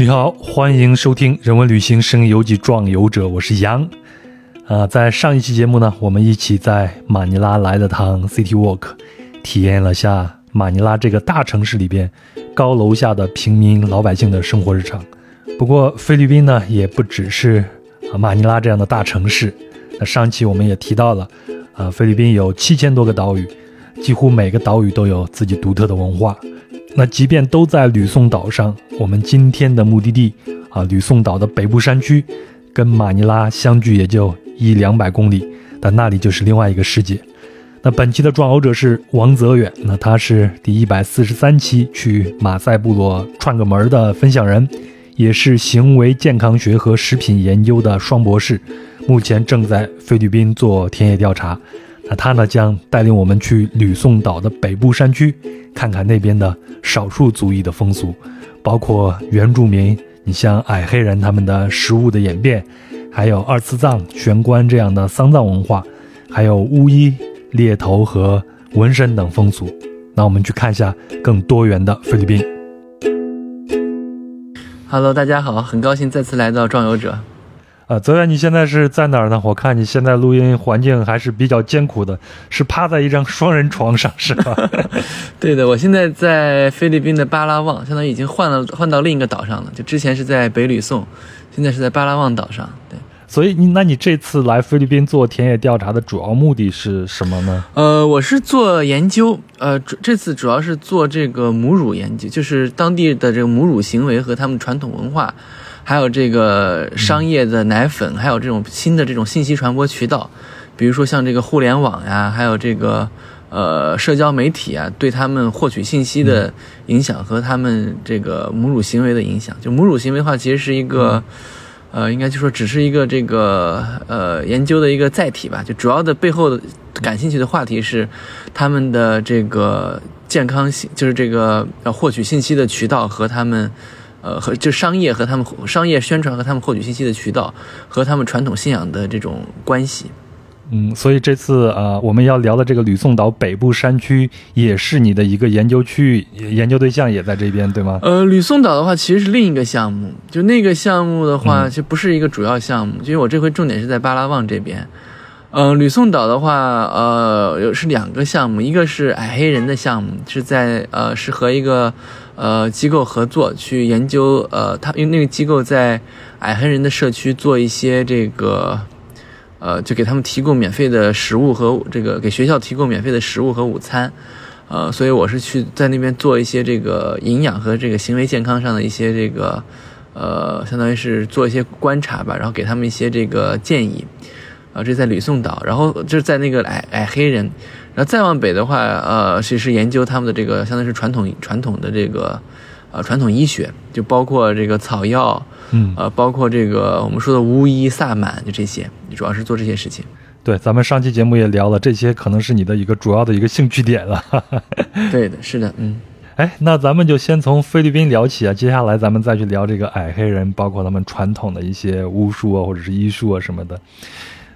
你好，欢迎收听《人文旅行声游记壮游者》，我是杨。啊，在上一期节目呢，我们一起在马尼拉来了趟 City Walk，体验了下马尼拉这个大城市里边高楼下的平民老百姓的生活日常。不过，菲律宾呢，也不只是啊马尼拉这样的大城市。那上期我们也提到了，啊，菲律宾有七千多个岛屿，几乎每个岛屿都有自己独特的文化。那即便都在吕宋岛上，我们今天的目的地啊，吕宋岛的北部山区，跟马尼拉相距也就一两百公里，但那里就是另外一个世界。那本期的撰稿者是王泽远，那他是第一百四十三期去马赛部落串个门的分享人，也是行为健康学和食品研究的双博士，目前正在菲律宾做田野调查。那他呢将带领我们去吕宋岛的北部山区，看看那边的少数族裔的风俗，包括原住民，你像矮黑人他们的食物的演变，还有二次葬、玄关这样的丧葬文化，还有巫医、猎头和纹身等风俗。那我们去看一下更多元的菲律宾。Hello，大家好，很高兴再次来到壮游者。啊，泽源，你现在是在哪儿呢？我看你现在录音环境还是比较艰苦的，是趴在一张双人床上，是吧？对的，我现在在菲律宾的巴拉望，相当于已经换了换到另一个岛上了。就之前是在北吕宋，现在是在巴拉望岛上。对，所以你那你这次来菲律宾做田野调查的主要目的是什么呢？呃，我是做研究，呃，这次主要是做这个母乳研究，就是当地的这个母乳行为和他们传统文化。还有这个商业的奶粉，还有这种新的这种信息传播渠道，比如说像这个互联网呀，还有这个呃社交媒体啊，对他们获取信息的影响和他们这个母乳行为的影响。就母乳行为的话，其实是一个呃，应该就说只是一个这个呃研究的一个载体吧。就主要的背后的感兴趣的话题是他们的这个健康性，就是这个要获取信息的渠道和他们。呃，和就商业和他们商业宣传和他们获取信息的渠道，和他们传统信仰的这种关系。嗯，所以这次啊，我们要聊的这个吕宋岛北部山区，也是你的一个研究区域，研究对象也在这边，对吗？呃，吕宋岛的话，其实是另一个项目，就那个项目的话，其实不是一个主要项目，因为我这回重点是在巴拉望这边。嗯，吕宋岛的话，呃，是两个项目，一个是矮黑人的项目，是在呃，是和一个呃机构合作去研究，呃，他因为那个机构在矮黑人的社区做一些这个，呃，就给他们提供免费的食物和这个给学校提供免费的食物和午餐，呃，所以我是去在那边做一些这个营养和这个行为健康上的一些这个，呃，相当于是做一些观察吧，然后给他们一些这个建议。啊，这在吕宋岛，然后就是在那个矮矮黑人，然后再往北的话，呃，其实研究他们的这个相当于是传统传统的这个，呃，传统医学，就包括这个草药，嗯，呃，包括这个我们说的巫医萨满，就这些，主要是做这些事情。对，咱们上期节目也聊了，这些可能是你的一个主要的一个兴趣点了。对的，是的，嗯。哎，那咱们就先从菲律宾聊起啊，接下来咱们再去聊这个矮黑人，包括他们传统的一些巫术啊，或者是医术啊什么的。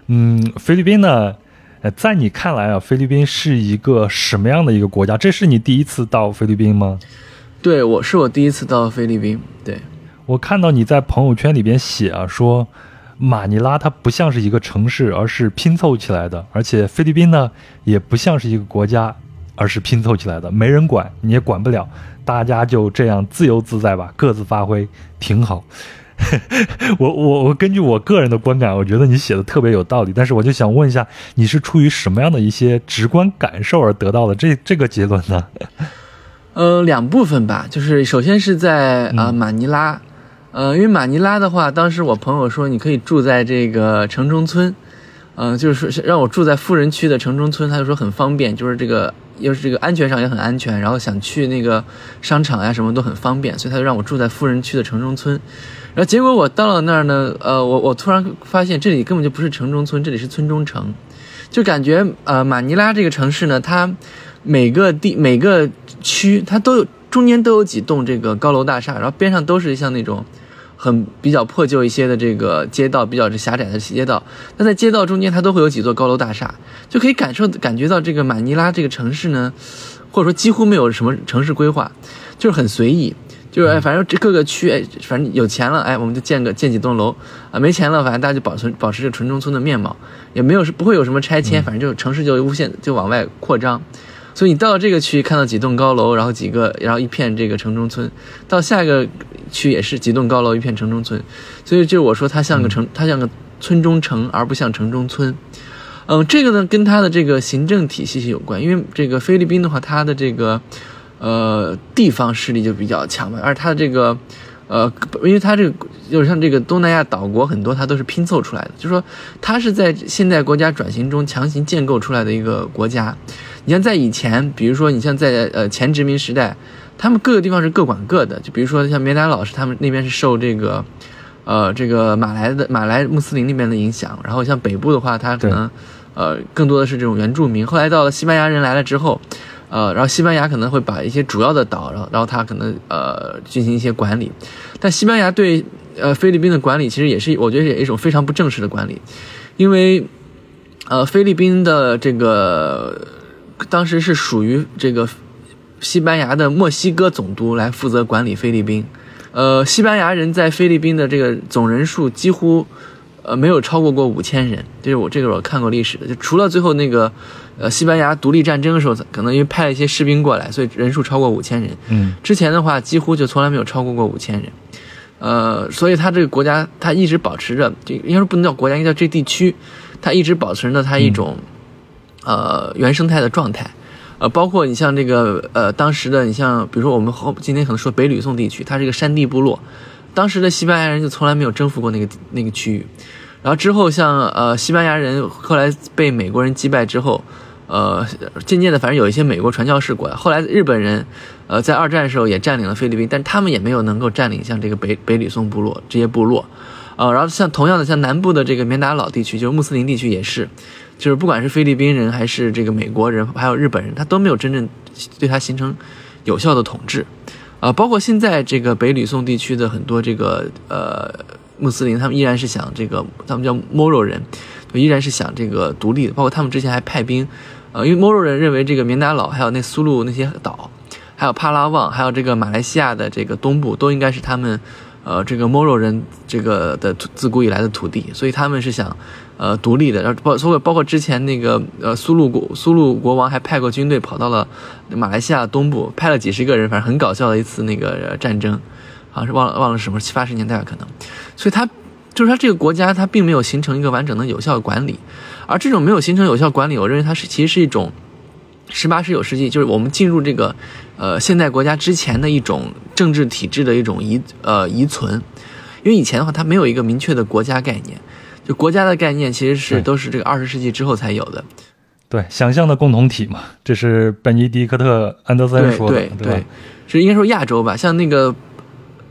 嗯，菲律宾呢？呃，在你看来啊，菲律宾是一个什么样的一个国家？这是你第一次到菲律宾吗？对，我是我第一次到菲律宾。对，我看到你在朋友圈里边写啊，说马尼拉它不像是一个城市，而是拼凑起来的，而且菲律宾呢也不像是一个国家，而是拼凑起来的，没人管，你也管不了，大家就这样自由自在吧，各自发挥，挺好。我我我根据我个人的观感，我觉得你写的特别有道理。但是我就想问一下，你是出于什么样的一些直观感受而得到的这这个结论呢？呃，两部分吧，就是首先是在啊马尼拉，呃，因为马尼拉的话，当时我朋友说你可以住在这个城中村，嗯，就是说让我住在富人区的城中村，他就说很方便，就是这个又是这个安全上也很安全，然后想去那个商场呀什么都很方便，所以他就让我住在富人区的城中村。然后结果我到了那儿呢，呃，我我突然发现这里根本就不是城中村，这里是村中城，就感觉呃马尼拉这个城市呢，它每个地每个区它都有中间都有几栋这个高楼大厦，然后边上都是像那种很比较破旧一些的这个街道，比较狭窄的街道，那在街道中间它都会有几座高楼大厦，就可以感受感觉到这个马尼拉这个城市呢，或者说几乎没有什么城市规划，就是很随意。就是哎，反正这各个区哎，反正有钱了哎，我们就建个建几栋楼啊，没钱了，反正大家就保存保持着纯中村的面貌，也没有是不会有什么拆迁，反正就城市就无限就往外扩张。所以你到这个区，看到几栋高楼，然后几个，然后一片这个城中村；到下一个区也是几栋高楼，一片城中村。所以就是我说它像个城，它像个村中城，而不像城中村。嗯，这个呢跟它的这个行政体系是有关，因为这个菲律宾的话，它的这个呃地方势力就比较强嘛，而它的这个呃，因为它这个就是像这个东南亚岛国很多，它都是拼凑出来的，就说它是在现代国家转型中强行建构出来的一个国家。你像在以前，比如说你像在呃前殖民时代，他们各个地方是各管各的。就比如说像棉达老师他们那边是受这个，呃这个马来的马来穆斯林那边的影响。然后像北部的话，他可能呃更多的是这种原住民。后来到了西班牙人来了之后，呃然后西班牙可能会把一些主要的岛，然后然后他可能呃进行一些管理。但西班牙对呃菲律宾的管理其实也是我觉得也是一种非常不正式的管理，因为呃菲律宾的这个。当时是属于这个西班牙的墨西哥总督来负责管理菲律宾，呃，西班牙人在菲律宾的这个总人数几乎，呃，没有超过过五千人。就是我这个我看过历史的，就除了最后那个，呃，西班牙独立战争的时候，可能因为派了一些士兵过来，所以人数超过五千人。嗯，之前的话几乎就从来没有超过过五千人，呃，所以他这个国家他一直保持着，这应该说不能叫国家，应该叫这地区，他一直保持着他一种。呃，原生态的状态，呃，包括你像这个呃，当时的你像，比如说我们后今天可能说北吕宋地区，它是一个山地部落，当时的西班牙人就从来没有征服过那个那个区域，然后之后像呃西班牙人后来被美国人击败之后，呃，渐渐的反正有一些美国传教士过来，后来日本人呃在二战的时候也占领了菲律宾，但他们也没有能够占领像这个北北吕宋部落这些部落，呃，然后像同样的像南部的这个棉达老地区，就是穆斯林地区也是。就是不管是菲律宾人还是这个美国人，还有日本人，他都没有真正对他形成有效的统治，啊，包括现在这个北吕宋地区的很多这个呃穆斯林，他们依然是想这个，他们叫摩罗人，依然是想这个独立的。包括他们之前还派兵，呃，因为摩罗人认为这个棉达老还有那苏禄那些岛，还有帕拉旺，还有这个马来西亚的这个东部，都应该是他们呃这个摩罗人这个的自古以来的土地，所以他们是想。呃，独立的，然后包包括包括之前那个呃苏禄国苏禄国王还派过军队跑到了马来西亚东部，派了几十个人，反正很搞笑的一次那个战争，好像是忘了忘了什么七八十年代可能，所以他就是他这个国家他并没有形成一个完整的有效管理，而这种没有形成有效管理，我认为它是其实是一种十八十九世纪就是我们进入这个呃现代国家之前的一种政治体制的一种遗呃遗存，因为以前的话它没有一个明确的国家概念。就国家的概念其实是都是这个二十世纪之后才有的，对，想象的共同体嘛，这是本尼迪克特安德森说的，对对，是应该说亚洲吧，像那个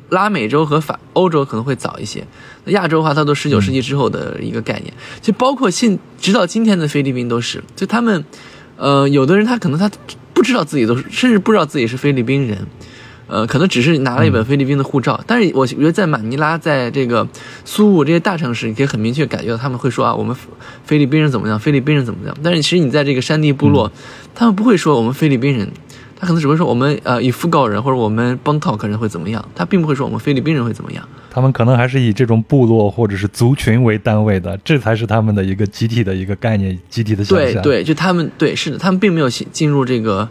拉美洲和法欧洲可能会早一些，亚洲的话它都十九世纪之后的一个概念，就包括现直到今天的菲律宾都是，就他们，呃，有的人他可能他不知道自己都是，甚至不知道自己是菲律宾人。呃，可能只是拿了一本菲律宾的护照，但是我觉得在马尼拉，在这个苏武这些大城市，你可以很明确感觉到他们会说啊，我们菲律宾人怎么样，菲律宾人怎么样。但是其实你在这个山地部落，他们不会说我们菲律宾人，他可能只会说我们呃以夫告人或者我们邦托克人会怎么样，他并不会说我们菲律宾人会怎么样。他们可能还是以这种部落或者是族群为单位的，这才是他们的一个集体的一个概念，集体的想象。对对，就他们对是的，他们并没有进入这个。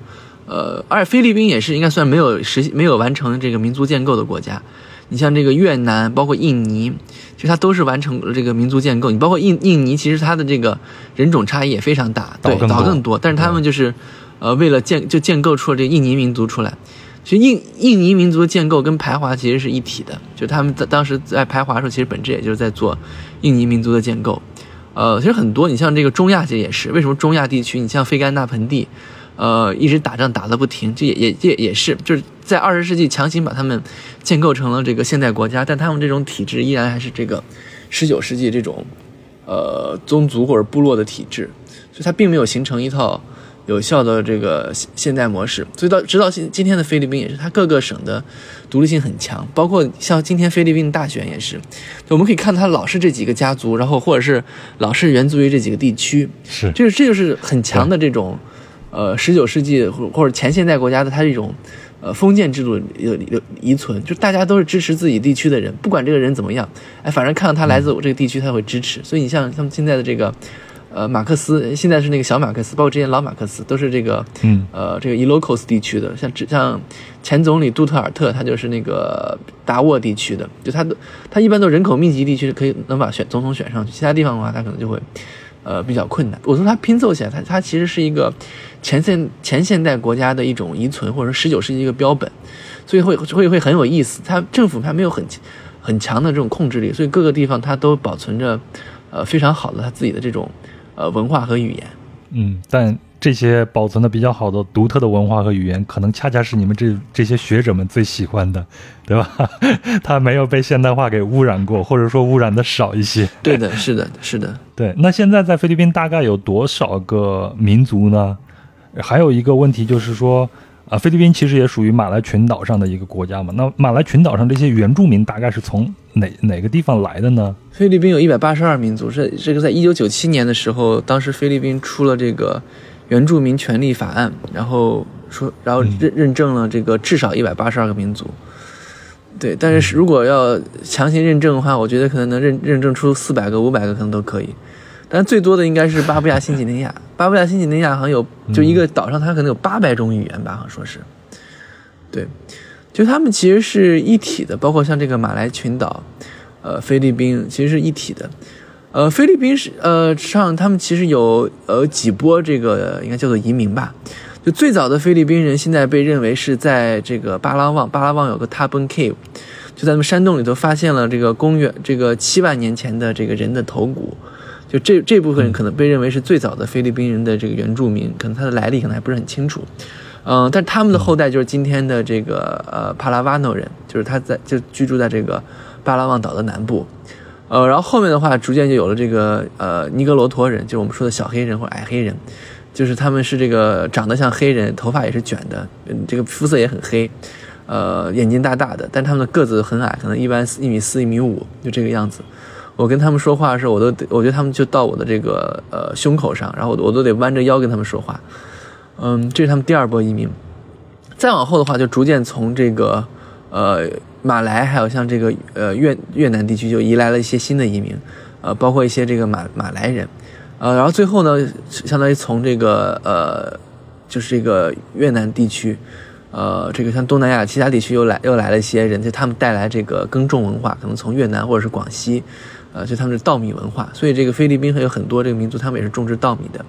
呃，而且菲律宾也是应该算没有实没有完成这个民族建构的国家。你像这个越南，包括印尼，其实它都是完成了这个民族建构。你包括印印尼，其实它的这个人种差异也非常大，对，岛更多。但是他们就是，呃，为了建就建构出了这个印尼民族出来。其实印印尼民族的建构跟排华其实是一体的，就他们在当时在排华的时候，其实本质也就是在做印尼民族的建构。呃，其实很多，你像这个中亚其实也是，为什么中亚地区，你像菲干纳盆地。呃，一直打仗打得不停，这也也也也是，就是在二十世纪强行把他们建构成了这个现代国家，但他们这种体制依然还是这个十九世纪这种呃宗族或者部落的体制，所以它并没有形成一套有效的这个现代模式。所以到直到今今天的菲律宾也是，它各个省的独立性很强，包括像今天菲律宾大选也是，我们可以看到它老是这几个家族，然后或者是老是源自于这几个地区，是，就是这就是很强的这种。呃，十九世纪或或者前现代国家的它一种，呃封建制度有有遗存，就大家都是支持自己地区的人，不管这个人怎么样，哎，反正看到他来自我这个地区，他会支持。所以你像他们现在的这个。呃，马克思现在是那个小马克思，包括之前老马克思都是这个，嗯，呃，这个伊洛克斯地区的，像像前总理杜特尔特，他就是那个达沃地区的，就他的他一般都人口密集地区可以能把选总统选上去，其他地方的话他可能就会，呃，比较困难。我说它拼凑起来，它它其实是一个前现前现代国家的一种遗存，或者说十九世纪一个标本，所以会会会很有意思。它政府它没有很很强的这种控制力，所以各个地方它都保存着呃非常好的它自己的这种。呃，文化和语言，嗯，但这些保存的比较好的、独特的文化和语言，可能恰恰是你们这这些学者们最喜欢的，对吧？它没有被现代化给污染过，或者说污染的少一些。对的，是的，是的。对，那现在在菲律宾大概有多少个民族呢？还有一个问题就是说。啊，菲律宾其实也属于马来群岛上的一个国家嘛。那马来群岛上这些原住民大概是从哪哪个地方来的呢？菲律宾有一百八十二民族，是这个在一九九七年的时候，当时菲律宾出了这个原住民权利法案，然后说，然后认认证了这个至少一百八十二个民族。对，但是如果要强行认证的话，我觉得可能能认认证出四百个、五百个可能都可以。但最多的应该是巴布亚新几内亚，巴布亚新几内亚好像有就一个岛上，它可能有八百种语言吧，好像说是。对，就他们其实是一体的，包括像这个马来群岛，呃，菲律宾其实是一体的。呃，菲律宾是呃上他们其实有呃几波这个应该叫做移民吧。就最早的菲律宾人现在被认为是在这个巴拉望，巴拉望有个 Tabun Cave，就在他们山洞里头发现了这个公元这个七万年前的这个人的头骨。就这这部分可能被认为是最早的菲律宾人的这个原住民，可能他的来历可能还不是很清楚，嗯，但他们的后代就是今天的这个呃帕拉瓦诺人，就是他在就居住在这个巴拉望岛的南部，呃，然后后面的话逐渐就有了这个呃尼格罗陀人，就是我们说的小黑人或者矮黑人，就是他们是这个长得像黑人，头发也是卷的，嗯这个肤色也很黑，呃，眼睛大大的，但他们的个子很矮，可能一般一米四一米五就这个样子。我跟他们说话的时候，我都得我觉得他们就到我的这个呃胸口上，然后我都得弯着腰跟他们说话。嗯，这是他们第二波移民。再往后的话，就逐渐从这个呃马来，还有像这个呃越越南地区，就移来了一些新的移民，呃，包括一些这个马马来人，呃，然后最后呢，相当于从这个呃就是这个越南地区，呃，这个像东南亚其他地区又来又来了一些人，就他们带来这个耕种文化，可能从越南或者是广西。呃，就他们是稻米文化，所以这个菲律宾还有很多这个民族，他们也是种植稻米的。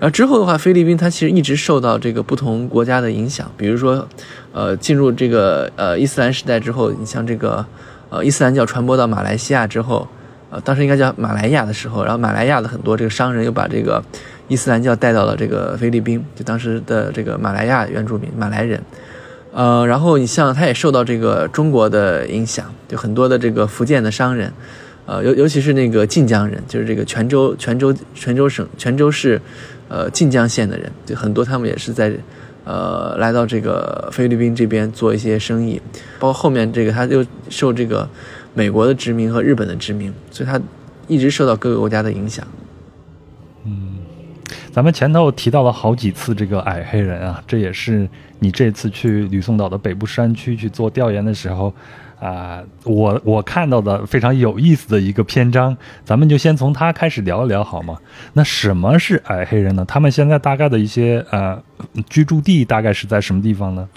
然后之后的话，菲律宾它其实一直受到这个不同国家的影响，比如说，呃，进入这个呃伊斯兰时代之后，你像这个呃伊斯兰教传播到马来西亚之后，呃，当时应该叫马来亚的时候，然后马来亚的很多这个商人又把这个伊斯兰教带到了这个菲律宾，就当时的这个马来亚原住民马来人。呃，然后你像他也受到这个中国的影响，就很多的这个福建的商人。呃，尤尤其是那个晋江人，就是这个泉州、泉州、泉州省、泉州市，呃，晋江县的人，就很多，他们也是在，呃，来到这个菲律宾这边做一些生意，包括后面这个他又受这个美国的殖民和日本的殖民，所以他一直受到各个国家的影响。嗯，咱们前头提到了好几次这个矮黑人啊，这也是你这次去吕宋岛的北部山区去做调研的时候。啊，我我看到的非常有意思的一个篇章，咱们就先从他开始聊一聊好吗？那什么是矮黑人呢？他们现在大概的一些呃居住地大概是在什么地方呢？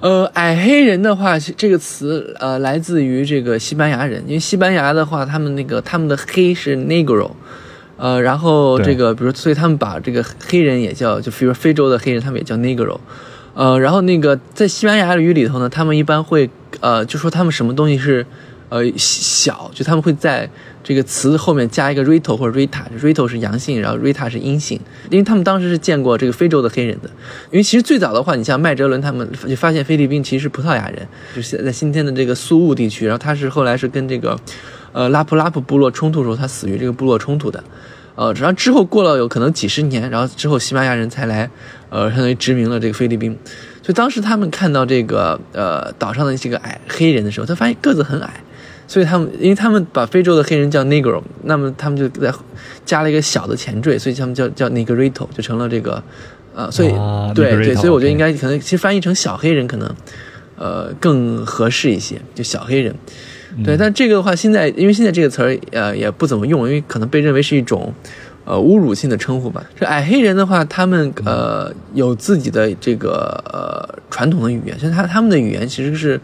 呃，矮黑人的话，这个词呃来自于这个西班牙人，因为西班牙的话，他们那个他们的黑是 negro，呃，然后这个比如所以他们把这个黑人也叫就比如非洲的黑人，他们也叫 negro。呃，然后那个在西班牙语里头呢，他们一般会呃就说他们什么东西是呃小，就他们会在这个词后面加一个 rito 或者 rita，rito 是阳性，然后 rita 是阴性，因为他们当时是见过这个非洲的黑人的，因为其实最早的话，你像麦哲伦他们就发现菲律宾其实是葡萄牙人，就是在今天的这个苏务地区，然后他是后来是跟这个呃拉普拉普部落冲突的时候，他死于这个部落冲突的。呃，然后之后过了有可能几十年，然后之后西班牙人才来，呃，相当于殖民了这个菲律宾。所以当时他们看到这个呃岛上的这个矮黑人的时候，他发现个子很矮，所以他们因为他们把非洲的黑人叫 negro，那么他们就在加了一个小的前缀，所以他们叫叫 negrito，就成了这个呃，所以、啊对对，所以我觉得应该可能其实翻译成小黑人可能呃更合适一些，就小黑人。对，但这个的话，现在因为现在这个词儿呃也不怎么用，因为可能被认为是一种呃侮辱性的称呼吧。这矮黑人的话，他们呃有自己的这个呃传统的语言，像他他们的语言其实是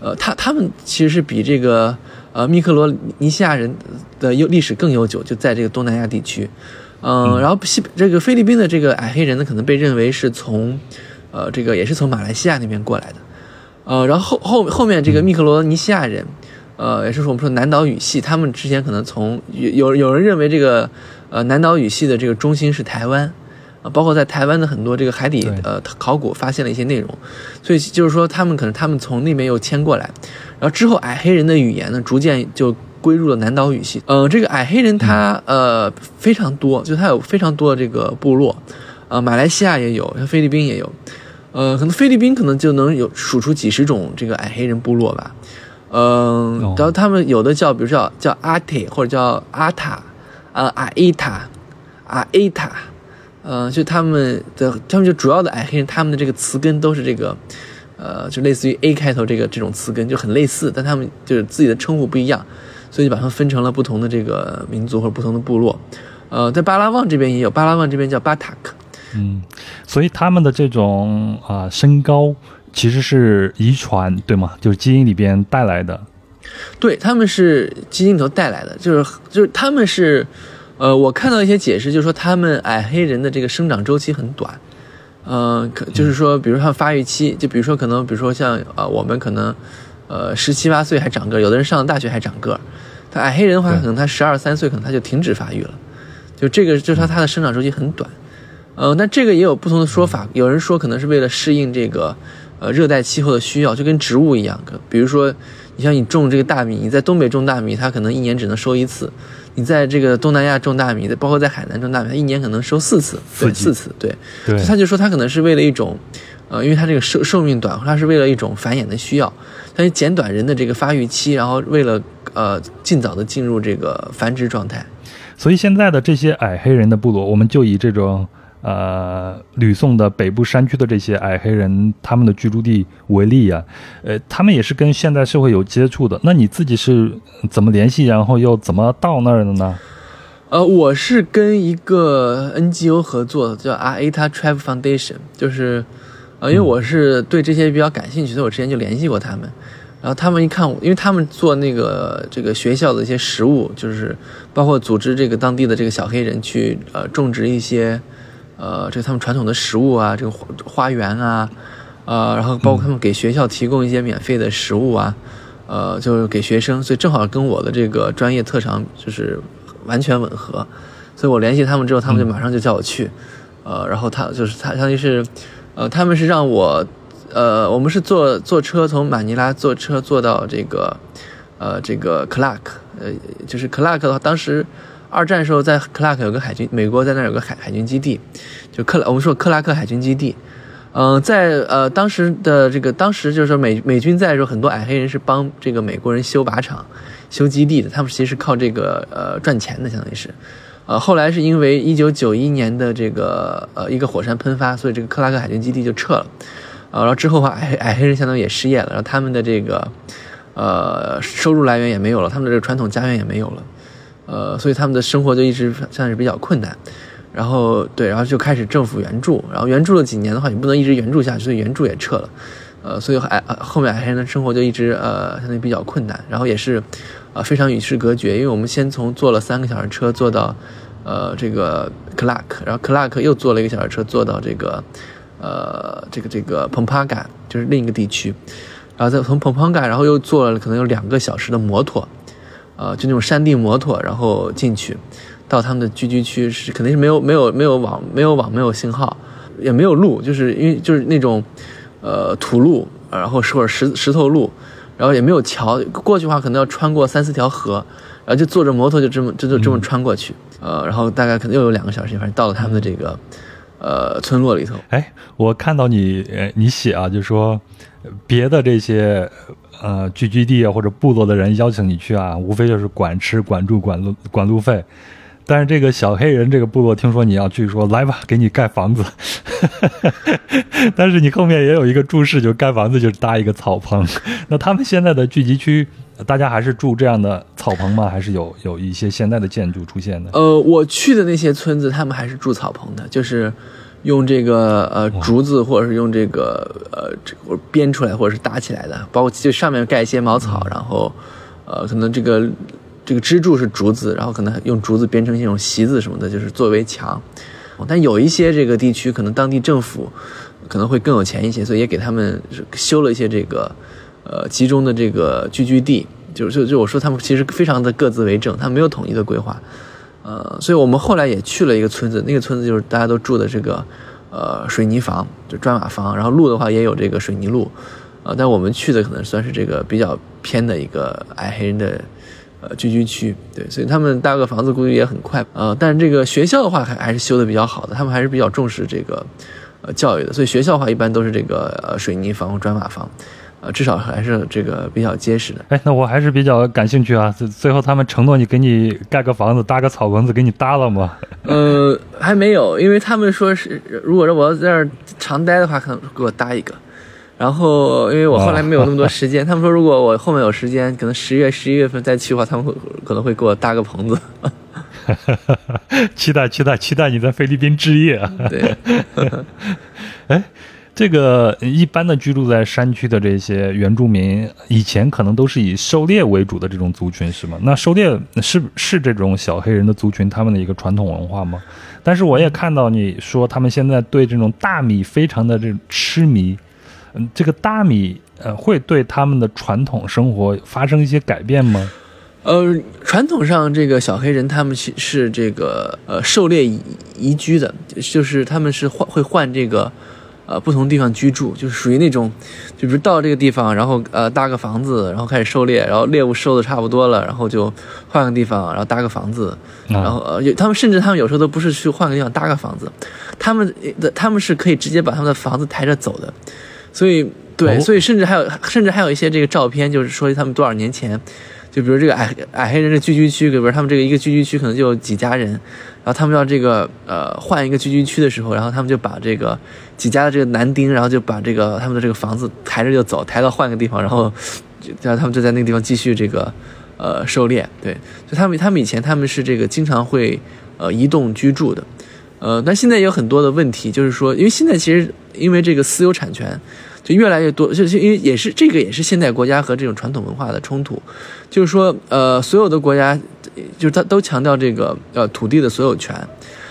呃他他们其实是比这个呃密克罗尼西亚人的悠历史更悠久，就在这个东南亚地区。嗯，然后西这个菲律宾的这个矮黑人呢，可能被认为是从呃这个也是从马来西亚那边过来的。呃，然后后后后面这个密克罗尼西亚人，呃，也就是我们说南岛语系，他们之前可能从有有有人认为这个呃南岛语系的这个中心是台湾，啊、包括在台湾的很多这个海底呃考古发现了一些内容，所以就是说他们可能他们从那边又迁过来，然后之后矮黑人的语言呢，逐渐就归入了南岛语系。呃，这个矮黑人他呃非常多，就他有非常多的这个部落，呃，马来西亚也有，像菲律宾也有。呃，可能菲律宾可能就能有数出几十种这个矮黑人部落吧，嗯、哦然后他们有的叫，比如叫叫阿铁或者叫阿塔，呃阿伊塔，阿伊塔，呃，就他们的他们就主要的矮黑人，他们的这个词根都是这个，呃，就类似于 A 开头这个这种词根，就很类似，但他们就是自己的称呼不一样，所以就把它们分成了不同的这个民族或者不同的部落。呃，在巴拉望这边也有，巴拉望这边叫巴塔克，嗯，所以他们的这种啊、身高其实是遗传，对吗？就是基因里边带来的。对，他们是基因里头带来的，就是就是他们是，呃，我看到一些解释，就是说他们矮黑人的这个生长周期很短，呃，可就是说，比如他们发育期，就比如说可能，比如说像啊、呃我们可能，呃，十七八岁还长个儿，有的人上了大学还长个儿，他矮黑人的话，可能他十二三岁可能他就停止发育了，就这个就是他他的生长周期很短，呃，那这个也有不同的说法，有人说可能是为了适应这个呃热带气候的需要，就跟植物一样，比如说你像你种这个大米，你在东北种大米，它可能一年只能收一次；你在这个东南亚种大米，包括在海南种大米，它一年可能收四次，对，四四次，对。对，他就说他可能是为了一种，呃，因为它这个寿寿命短，它是为了一种繁衍的需要，它是减短人的这个发育期，然后为了呃尽早的进入这个繁殖状态。所以现在的这些矮黑人的部落，我们就以这种呃吕宋的北部山区的这些矮黑人他们的居住地为例啊，呃，他们也是跟现代社会有接触的。那你自己是怎么联系，然后又怎么到那儿的呢？呃，我是跟一个 NGO 合作，叫 Aeta Tribe Foundation，就是，呃，因为我是对这些比较感兴趣，所以我之前就联系过他们。然后他们一看，因为他们做那个这个学校的一些食物，就是包括组织这个当地的这个小黑人去呃种植一些呃这他们传统的食物啊，这个花花园啊，呃，然后包括他们给学校提供一些免费的食物啊，呃，就是给学生，所以正好跟我的这个专业特长就是完全吻合，所以我联系他们之后，他们就马上就叫我去，呃，然后他就是他相当于是，呃，他们是让我，呃，我们是坐坐车从马尼拉坐车坐到这个，呃，这个 Clark，，呃，就是 Clark 的话，当时二战时候在克拉克有个海军，美国在那儿有个海海军基地，就克拉我们说克拉克海军基地。嗯、在呃当时的这个当时就是说美美军在的时候，很多矮黑人是帮这个美国人修靶场、修基地的，他们其实是靠这个呃赚钱的，相当于是。呃，后来是因为一九九一年的这个呃一个火山喷发，所以这个克拉克海军基地就撤了。呃，然后之后的话，矮矮黑人相当于也失业了，然后他们的这个呃收入来源也没有了，他们的这个传统家园也没有了，呃，所以他们的生活就一直算是比较困难。然后对，然后就开始政府援助，然后援助了几年的话，你不能一直援助下去，所以援助也撤了，呃，所以矮后面矮黑人的生活就一直呃相对比较困难，然后也是呃非常与世隔绝，因为我们先从坐了三个小时车坐到呃这个 Clark，，然后 Clark 又坐了一个小时车坐到这个呃这个这个彭帕嘎，就是另一个地区，然后再从彭帕嘎，然后又坐了可能有两个小时的摩托，呃就那种山地摩托，然后进去。到他们的聚居区是肯定是没有没有没有网没有网没有信号，也没有路，就是因为就是那种呃土路，然后或者石石头路，然后也没有桥，过去的话可能要穿过三四条河，然后就坐着摩托就这么就就这么穿过去，呃，然后大概可能又有两个小时，反正到了他们的这个呃村落里头。哎，我看到你呃你写啊，就说呃别的这些呃聚居地啊或者部落的人邀请你去啊，无非就是管吃、管住、管路、管路费。但是这个小黑人这个部落，听说你要去，说来吧，给你盖房子。但是你后面也有一个注释，就盖房子就是搭一个草棚。那他们现在的聚集区，大家还是住这样的草棚吗？还是有有一些现代的建筑出现的？呃，我去的那些村子，他们还是住草棚的，就是用这个呃竹子，或者是用这个呃这个编出来，或者是搭起来的，包括就上面盖一些茅草，然后呃可能这个。这个支柱是竹子，然后可能用竹子编成一种席子什么的，就是作为墙。但有一些这个地区，可能当地政府可能会更有钱一些，所以也给他们修了一些这个呃集中的这个聚居地。就就就我说他们其实非常的各自为政，他没有统一的规划。呃，所以我们后来也去了一个村子，那个村子就是大家都住的这个呃水泥房，就砖瓦房，然后路的话也有这个水泥路。呃，但我们去的可能算是这个比较偏的一个矮黑人的。呃，聚居区，对，所以他们搭个房子估计也很快。呃，但是这个学校的话，还还是修的比较好的，他们还是比较重视这个，呃，教育的。所以学校的话，一般都是这个呃水泥房或、砖瓦房，呃，至少还是这个比较结实的。哎，那我还是比较感兴趣啊。最最后他们承诺你给你盖个房子，搭个草棚子，给你搭了吗？呃，还没有，因为他们说是，如果说我要在这儿常待的话，可能给我搭一个。然后，因为我后来没有那么多时间，他们说如果我后面有时间，可能十月、十一月份再去的话，他们会可能会给我搭个棚子。期待、期待、期待你在菲律宾置业啊！对。哎，这个一般的居住在山区的这些原住民，以前可能都是以狩猎为主的这种族群，是吗？那狩猎是是这种小黑人的族群他们的一个传统文化吗？但是我也看到你说他们现在对这种大米非常的这痴迷。嗯，这个大米呃会对他们的传统生活发生一些改变吗？呃，传统上这个小黑人他们是是这个呃狩猎移居的，就是他们是换会换这个呃不同地方居住，就是属于那种，就比如到这个地方，然后呃搭个房子，然后开始狩猎，然后猎物收的差不多了，然后就换个地方，然后搭个房子，然后呃有他们甚至他们有时候都不是去换个地方搭个房子，他们的他们是可以直接把他们的房子抬着走的。所以，对，所以甚至还有，甚至还有一些这个照片，就是说他们多少年前，就比如这个矮矮黑人的聚居区，比如他们这个一个聚居区可能就有几家人，然然后他们要这个呃换一个聚居区的时候，然后他们就把这个几家的这个男丁，然后就把这个他们的这个房子抬着就走，抬到换个地方，然后，然后他们就在那个地方继续这个呃狩猎。对，就他们他们以前他们是这个经常会呃移动居住的。呃，但现在有很多的问题，就是说，因为现在其实因为这个私有产权就越来越多，就是因为也是这个也是现代国家和这种传统文化的冲突，就是说，呃，所有的国家就是他都强调这个呃土地的所有权，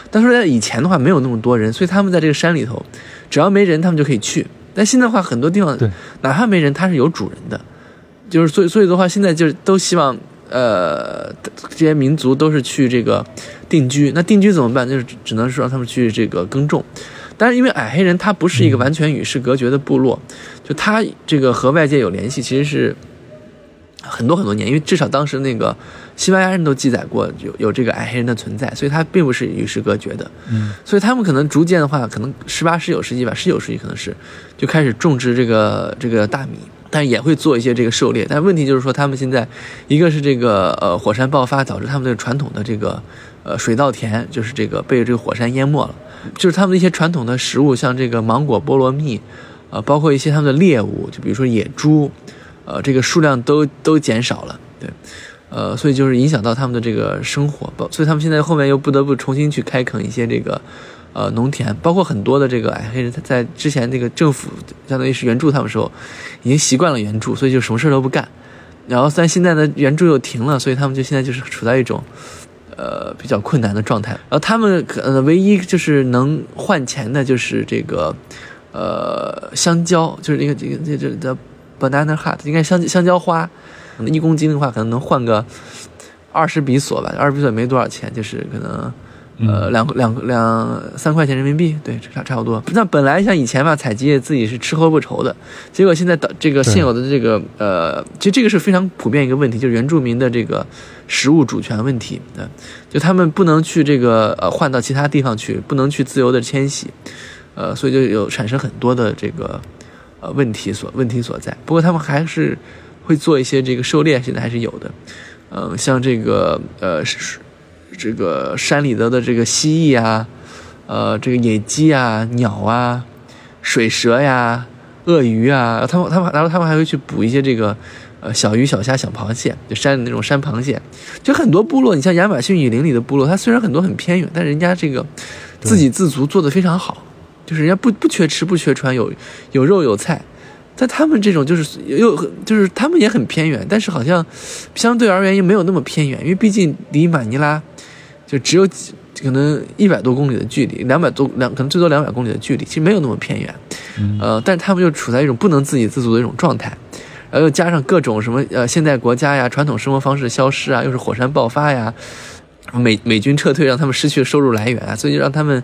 但是在以前的话没有那么多人，所以他们在这个山里头，只要没人他们就可以去，但现在的话很多地方哪怕没人他是有主人的，就是所以所以的话现在就是都希望。呃，这些民族都是去这个定居，那定居怎么办？就是只能是让他们去这个耕种。但是因为矮黑人他不是一个完全与世隔绝的部落，就他这个和外界有联系，其实是很多很多年。因为至少当时那个西班牙人都记载过有有这个矮黑人的存在，所以他并不是与世隔绝的。嗯，所以他们可能逐渐的话，可能十八十九世纪吧，十九世纪可能是就开始种植这个这个大米。但也会做一些这个狩猎，但问题就是说，他们现在一个是这个呃火山爆发导致他们的传统的这个呃水稻田就是这个被这个火山淹没了，就是他们的一些传统的食物，像这个芒果、菠萝蜜，呃，包括一些他们的猎物，就比如说野猪，呃，这个数量都都减少了，对，呃，所以就是影响到他们的这个生活，所以他们现在后面又不得不重新去开垦一些这个。呃，农田包括很多的这个矮黑人，在之前这个政府相当于是援助他们时候，已经习惯了援助，所以就什么事都不干。然后但现在的援助又停了，所以他们就现在就是处在一种呃比较困难的状态。然后他们可能唯一就是能换钱的就是这个呃香蕉，就是那个这个这这的 banana heart，应该香香蕉花，一公斤的话可能能换个二十比索吧，二十比索没多少钱，就是可能。呃，两两两三块钱人民币，对，差差不多。那本来像以前吧，采集自己是吃喝不愁的，结果现在的这个现有的这个呃，其实这个是非常普遍一个问题，就是原住民的这个食物主权问题。对，就他们不能去这个呃换到其他地方去，不能去自由的迁徙，呃，所以就有产生很多的这个呃问题所问题所在。不过他们还是会做一些这个狩猎，现在还是有的。嗯，像这个呃是。这个山里头的这个蜥蜴啊，呃，这个野鸡啊、鸟啊、水蛇呀、鳄鱼啊，他们他们然后他们还会去捕一些这个呃小鱼小虾小螃蟹，就山里那种山螃蟹。就很多部落，你像亚马逊雨林里的部落，它虽然很多很偏远，但人家这个自给自足做得非常好，就是人家不不缺吃不缺穿，有有肉有菜。但他们这种就是又就是他们也很偏远，但是好像相对而言又没有那么偏远，因为毕竟离马尼拉就只有几可能一百多公里的距离，两百多两可能最多两百公里的距离，其实没有那么偏远。呃，但是他们就处在一种不能自给自足的一种状态，然后又加上各种什么呃现代国家呀、传统生活方式消失啊，又是火山爆发呀，美美军撤退让他们失去了收入来源啊，所以就让他们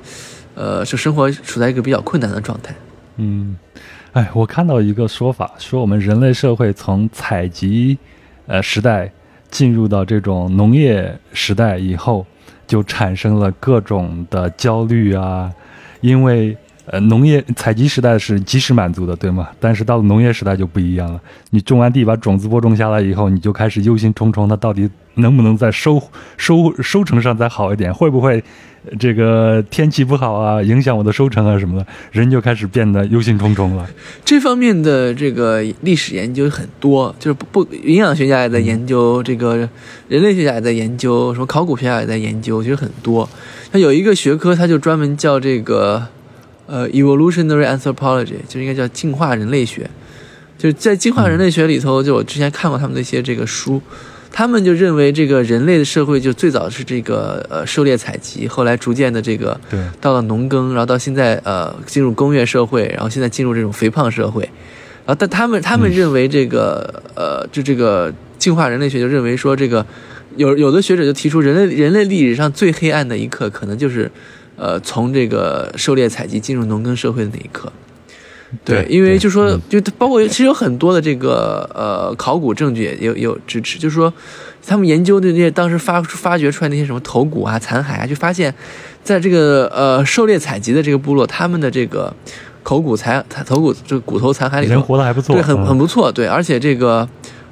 呃就生活处在一个比较困难的状态。嗯。哎，我看到一个说法，说我们人类社会从采集，呃时代进入到这种农业时代以后，就产生了各种的焦虑啊，因为呃农业采集时代是及时满足的，对吗？但是到了农业时代就不一样了，你种完地把种子播种下来以后，你就开始忧心忡忡，它到底能不能在收收收成上再好一点，会不会？这个天气不好啊，影响我的收成啊什么的，人就开始变得忧心忡忡了。这方面的这个历史研究很多，就是不不，营养学家也在研究，这个人类学家也在研究，什么考古学家也在研究，其实很多。它有一个学科，它就专门叫这个呃 evolutionary anthropology，就应该叫进化人类学。就是在进化人类学里头，就我之前看过他们的一些这个书。他们就认为，这个人类的社会就最早是这个呃狩猎采集，后来逐渐的这个对。到了农耕，然后到现在呃进入工业社会，然后现在进入这种肥胖社会，然后但他们他们认为这个呃就这个进化人类学就认为说这个有有的学者就提出人类人类历史上最黑暗的一刻，可能就是呃从这个狩猎采集进入农耕社会的那一刻。对，因为就说，就包括其实有很多的这个呃考古证据也有也有支持，就是说，他们研究的那些当时发发掘出来那些什么头骨啊、残骸啊，就发现，在这个呃狩猎采集的这个部落，他们的这个口骨残头骨这个骨头残骸里人活的还不错，对，很很不错，对，而且这个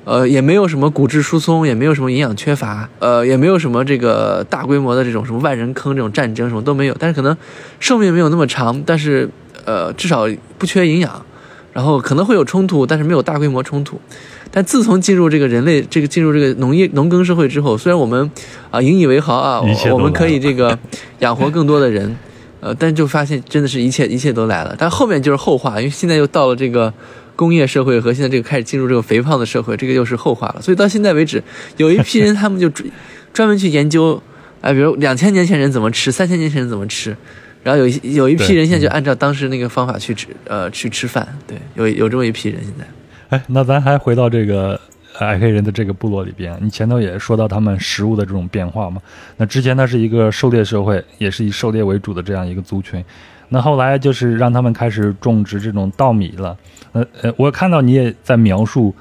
呃也没有什么骨质疏松，也没有什么营养缺乏，呃也没有什么这个大规模的这种什么万人坑这种战争什么都没有，但是可能寿命没有那么长，但是。呃，至少不缺营养，然后可能会有冲突，但是没有大规模冲突。但自从进入这个人类这个进入这个农业农耕社会之后，虽然我们啊引以为豪啊，我们可以这个 养活更多的人，呃，但就发现真的是一切一切都来了。但后面就是后话，因为现在又到了这个工业社会和现在这个开始进入这个肥胖的社会，这个又是后话了。所以到现在为止，有一批人他们就专专门去研究，哎，比如两千年前人怎么吃，三千年前人怎么吃。然后有一有一批人现在就按照当时那个方法去吃，呃，去吃饭。对，有有这么一批人现在。哎，那咱还回到这个矮黑人的这个部落里边，你前头也说到他们食物的这种变化嘛。那之前它是一个狩猎社会，也是以狩猎为主的这样一个族群。那后来就是让他们开始种植这种稻米了。呃呃，我看到你也在描述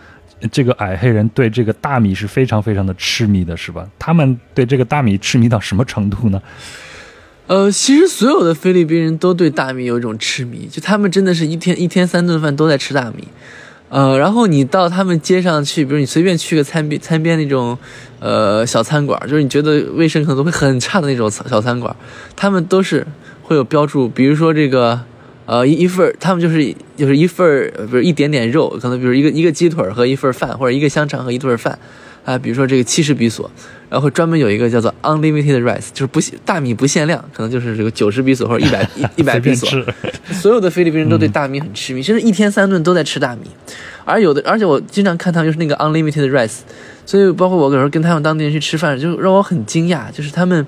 这个矮黑人对这个大米是非常非常的痴迷的，是吧？他们对这个大米痴迷到什么程度呢？呃，其实所有的菲律宾人都对大米有一种痴迷，就他们真的是一天一天三顿饭都在吃大米。呃，然后你到他们街上去，比如你随便去个餐边餐边那种，呃，小餐馆，就是你觉得卫生可能都会很差的那种小餐馆，他们都是会有标注，比如说这个，呃，一一份他们就是就是一份比如一点点肉，可能比如一个一个鸡腿和一份饭，或者一个香肠和一顿饭。啊，比如说这个七十比索，然后专门有一个叫做 unlimited rice，就是不大米不限量，可能就是这个九十比索或者一百一一百比索。所有的菲律宾人都对大米很痴迷，甚至一天三顿都在吃大米。而有的，而且我经常看他们就是那个 unlimited rice，所以包括我有时候跟他们当地人去吃饭，就让我很惊讶，就是他们，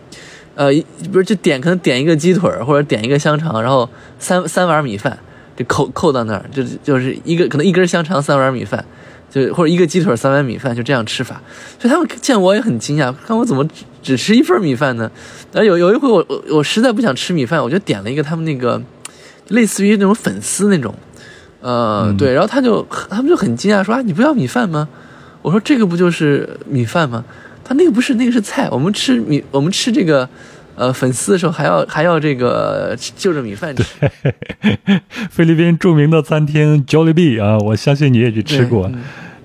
呃，不是就点可能点一个鸡腿或者点一个香肠，然后三三碗米饭就扣扣到那儿，就就是一个可能一根香肠三碗米饭。就或者一个鸡腿三碗米饭就这样吃法，所以他们见我也很惊讶，看我怎么只只吃一份米饭呢？然后有有一回我我我实在不想吃米饭，我就点了一个他们那个类似于那种粉丝那种，呃对，然后他就他们就很惊讶说啊你不要米饭吗？我说这个不就是米饭吗？他那个不是那个是菜，我们吃米我们吃这个。呃，粉丝的时候还要还要这个就着米饭吃。菲律宾著名的餐厅 Jollibee 啊，我相信你也去吃过。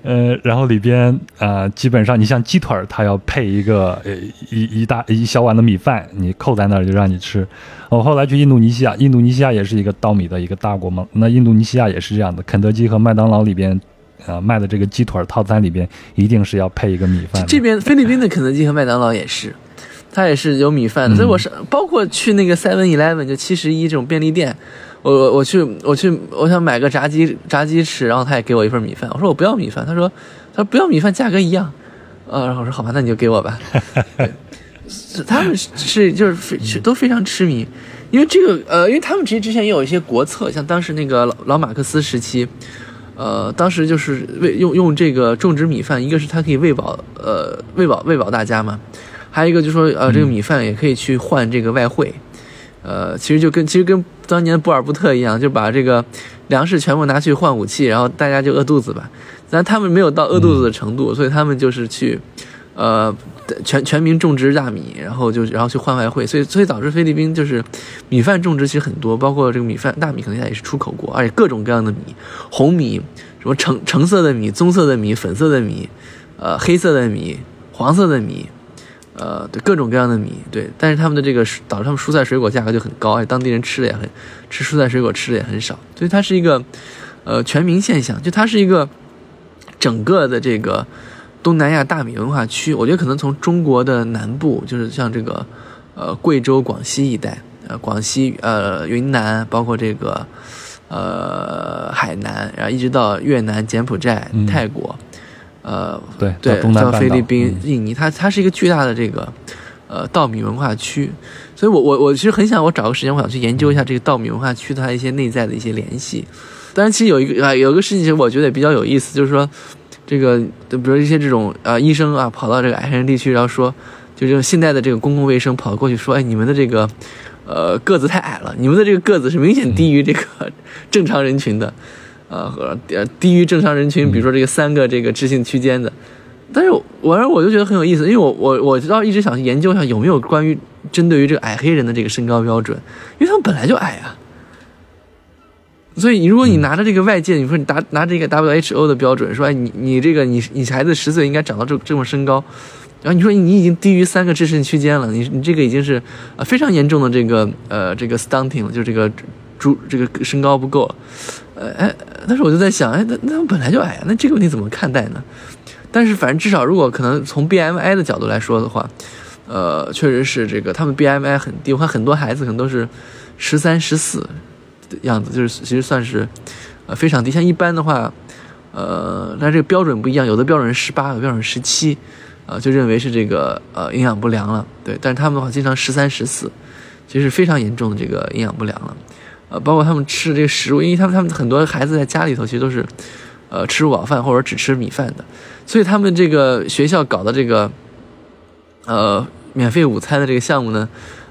呃，然后里边啊、呃基本上你像鸡腿儿，它要配一个呃一一大一小碗的米饭，你扣在那儿就让你吃。我后来去印度尼西亚，印度尼西亚也是一个稻米的一个大国嘛，那印度尼西亚也是这样的，肯德基和麦当劳里边。啊，卖的这个鸡腿儿套餐里边一定是要配一个米饭。这边菲律宾的肯德基和麦当劳也是，它也是有米饭的。所以我是包括去那个 Seven Eleven 就七十一这种便利店，我我我去我去我想买个炸鸡炸鸡吃，然后他也给我一份米饭。我说我不要米饭，他说他说不要米饭，价格一样。呃，然后我说好吧，那你就给我吧。他们是是就是非是都非常痴迷，因为这个呃，因为他们其实之前也有一些国策，像当时那个老老马克思时期。呃，当时就是为用用这个种植米饭，一个是它可以喂饱呃喂饱喂饱大家嘛，还有一个就是说呃这个米饭也可以去换这个外汇，呃其实就跟其实跟当年布尔布特一样，就把这个粮食全部拿去换武器，然后大家就饿肚子吧。但他们没有到饿肚子的程度，所以他们就是去呃全全民种植大米，然后就然后去换外汇，所以所以导致菲律宾就是米饭种植其实很多，包括这个米饭大米可能现在也是出口国，而且各种各样的米，红米什么橙橙色的米、棕色的米、粉色的米，呃黑色的米、黄色的米，呃对各种各样的米，对，但是他们的这个导致他们蔬菜水果价格就很高，而且当地人吃的也很吃蔬菜水果吃的也很少，所以它是一个呃全民现象，就它是一个整个的这个。东南亚大米文化区，我觉得可能从中国的南部，就是像这个，呃，贵州、广西一带，呃，广西、呃，云南，包括这个，呃，海南，然后一直到越南、柬埔寨、嗯泰国，呃，对对，到东南到菲律宾、嗯印尼，它它是一个巨大的这个，呃，稻米文化区，所以我我我其实很想我找个时间，我想去研究一下这个稻米文化区它一些内在的一些联系。当然，其实有一个啊，有个事情，其实我觉得也比较有意思，就是说。这个，比如一些这种呃医生啊，跑到这个矮山地区，然后说，就这种现在的这个公共卫生跑过去说，哎，你们的这个呃个子太矮了，你们的这个个子是明显低于这个 正常人群的，呃和呃低于正常人群，比如说这个三个这个置信区间的。但是我我我就觉得很有意思，因为我我我知道一直想去研究一下有没有关于针对于这个矮黑人的这个身高标准，因为他们本来就矮啊。所以，如果你拿着这个外界，你说你拿拿这个 WHO 的标准，说哎，你你这个你你孩子十岁应该长到这这么身高，然后你说你已经低于三个置身区间了，你你这个已经是呃非常严重的这个呃这个 stunting 了，就这个猪这个身高不够了，呃哎，但是我就在想，哎，那那他们本来就矮，那这个问题怎么看待呢？但是反正至少如果可能从 BMI 的角度来说的话，呃，确实是这个他们 BMI 很低，我看很多孩子可能都是十三、十四。的样子，就是其实算是，呃非常低。像一般的话，呃，但这个标准不一样，有的标准是十八，有的标准十七，呃，就认为是这个呃营养不良了。对，但是他们的话经常十三、十四，其实是非常严重的这个营养不良了。呃，包括他们吃的这个食物，因为他们他们很多孩子在家里头其实都是，呃，吃不饱饭或者只吃米饭的，所以他们这个学校搞的这个，呃，免费午餐的这个项目呢。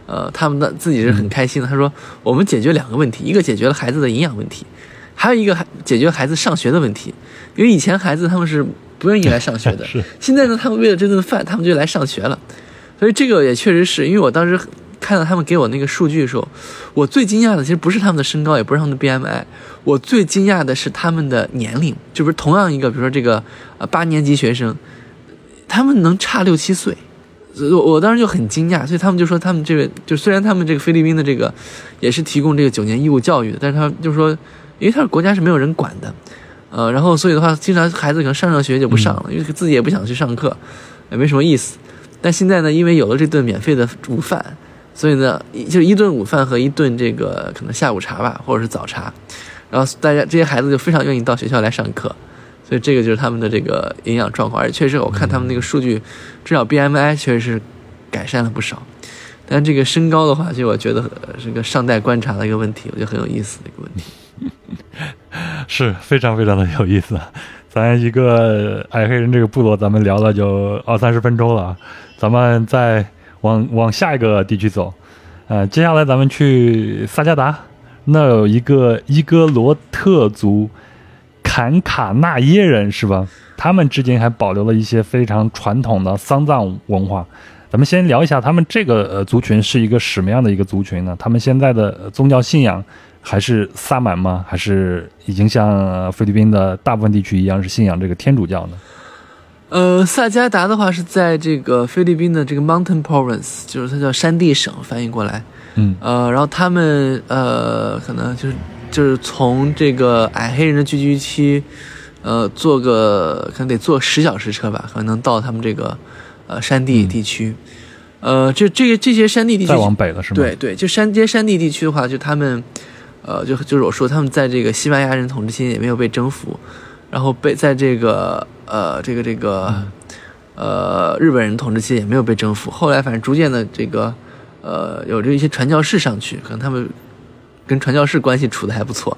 呃，他们的自己是很开心的。他说：“我们解决两个问题，一个解决了孩子的营养问题，还有一个还解决孩子上学的问题。因为以前孩子他们是不愿意来上学的，现在呢，他们为了这顿饭，他们就来上学了。所以这个也确实是因为我当时看到他们给我那个数据的时候，我最惊讶的其实不是他们的身高，也不是他们的 BMI，我最惊讶的是他们的年龄，就是同样一个，比如说这个呃八年级学生，他们能差六七岁。”我我当时就很惊讶，所以他们就说他们这个就虽然他们这个菲律宾的这个也是提供这个九年义务教育的，但是他就说，因为他是国家是没有人管的，呃，然后所以的话，经常孩子可能上上学就不上了，因为自己也不想去上课，也没什么意思。但现在呢，因为有了这顿免费的午饭，所以呢，就一顿午饭和一顿这个可能下午茶吧，或者是早茶，然后大家这些孩子就非常愿意到学校来上课。所以这个就是他们的这个营养状况，而且确实我看他们那个数据，至少 BMI 确实是改善了不少。但这个身高的话，其实我觉得是个尚待观察的一个问题，我觉得很有意思的一个问题。是非常非常的有意思。咱一个矮黑人这个部落，咱们聊了就二三十分钟了，咱们再往往下一个地区走。呃，接下来咱们去萨加达，那有一个伊戈罗特族。坎卡纳耶人是吧？他们至今还保留了一些非常传统的丧葬文化，咱咱们先聊一下他们这个呃族群是一个什么样的一个族群呢？他们现在的宗教信仰还是萨满吗？还是已经像菲律宾的大部分地区一样是信仰这个天主教呢？呃，萨加达的话是在这个菲律宾的这个 Mountain Province，就是它叫山地省，翻译过来。嗯，呃，然后他们呃，可能就是就是从这个矮黑人的聚居区，呃，坐个可能得坐十小时车吧，可能能到他们这个呃山地地区。呃，这这个这些山地地区再往北了是吗？对对，就山这些山地地区的话，就他们，呃，就就是我说他们在这个西班牙人统治期间也没有被征服，然后被在这个呃这个这个呃日本人统治期也没有被征服，后来反正逐渐的这个呃有着一些传教士上去，可能他们跟传教士关系处的还不错，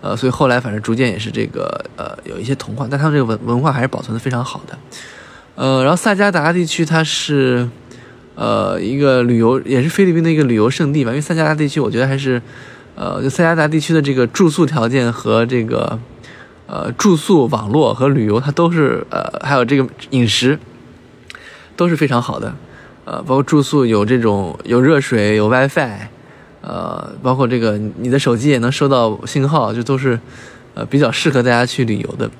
呃，所以后来反正逐渐也是这个呃有一些同化，但他们这个文文化还是保存的非常好的，呃，然后萨加达地区它是。呃，一个旅游也是菲律宾的一个旅游胜地吧，因为萨加达地区，我觉得还是，呃，就萨加达地区的这个住宿条件和这个，呃，住宿网络和旅游，它都是呃，还有这个饮食，都是非常好的，呃，包括住宿有这种有热水有 WiFi，呃，包括这个你的手机也能收到信号，就都是，呃，比较适合大家去旅游的。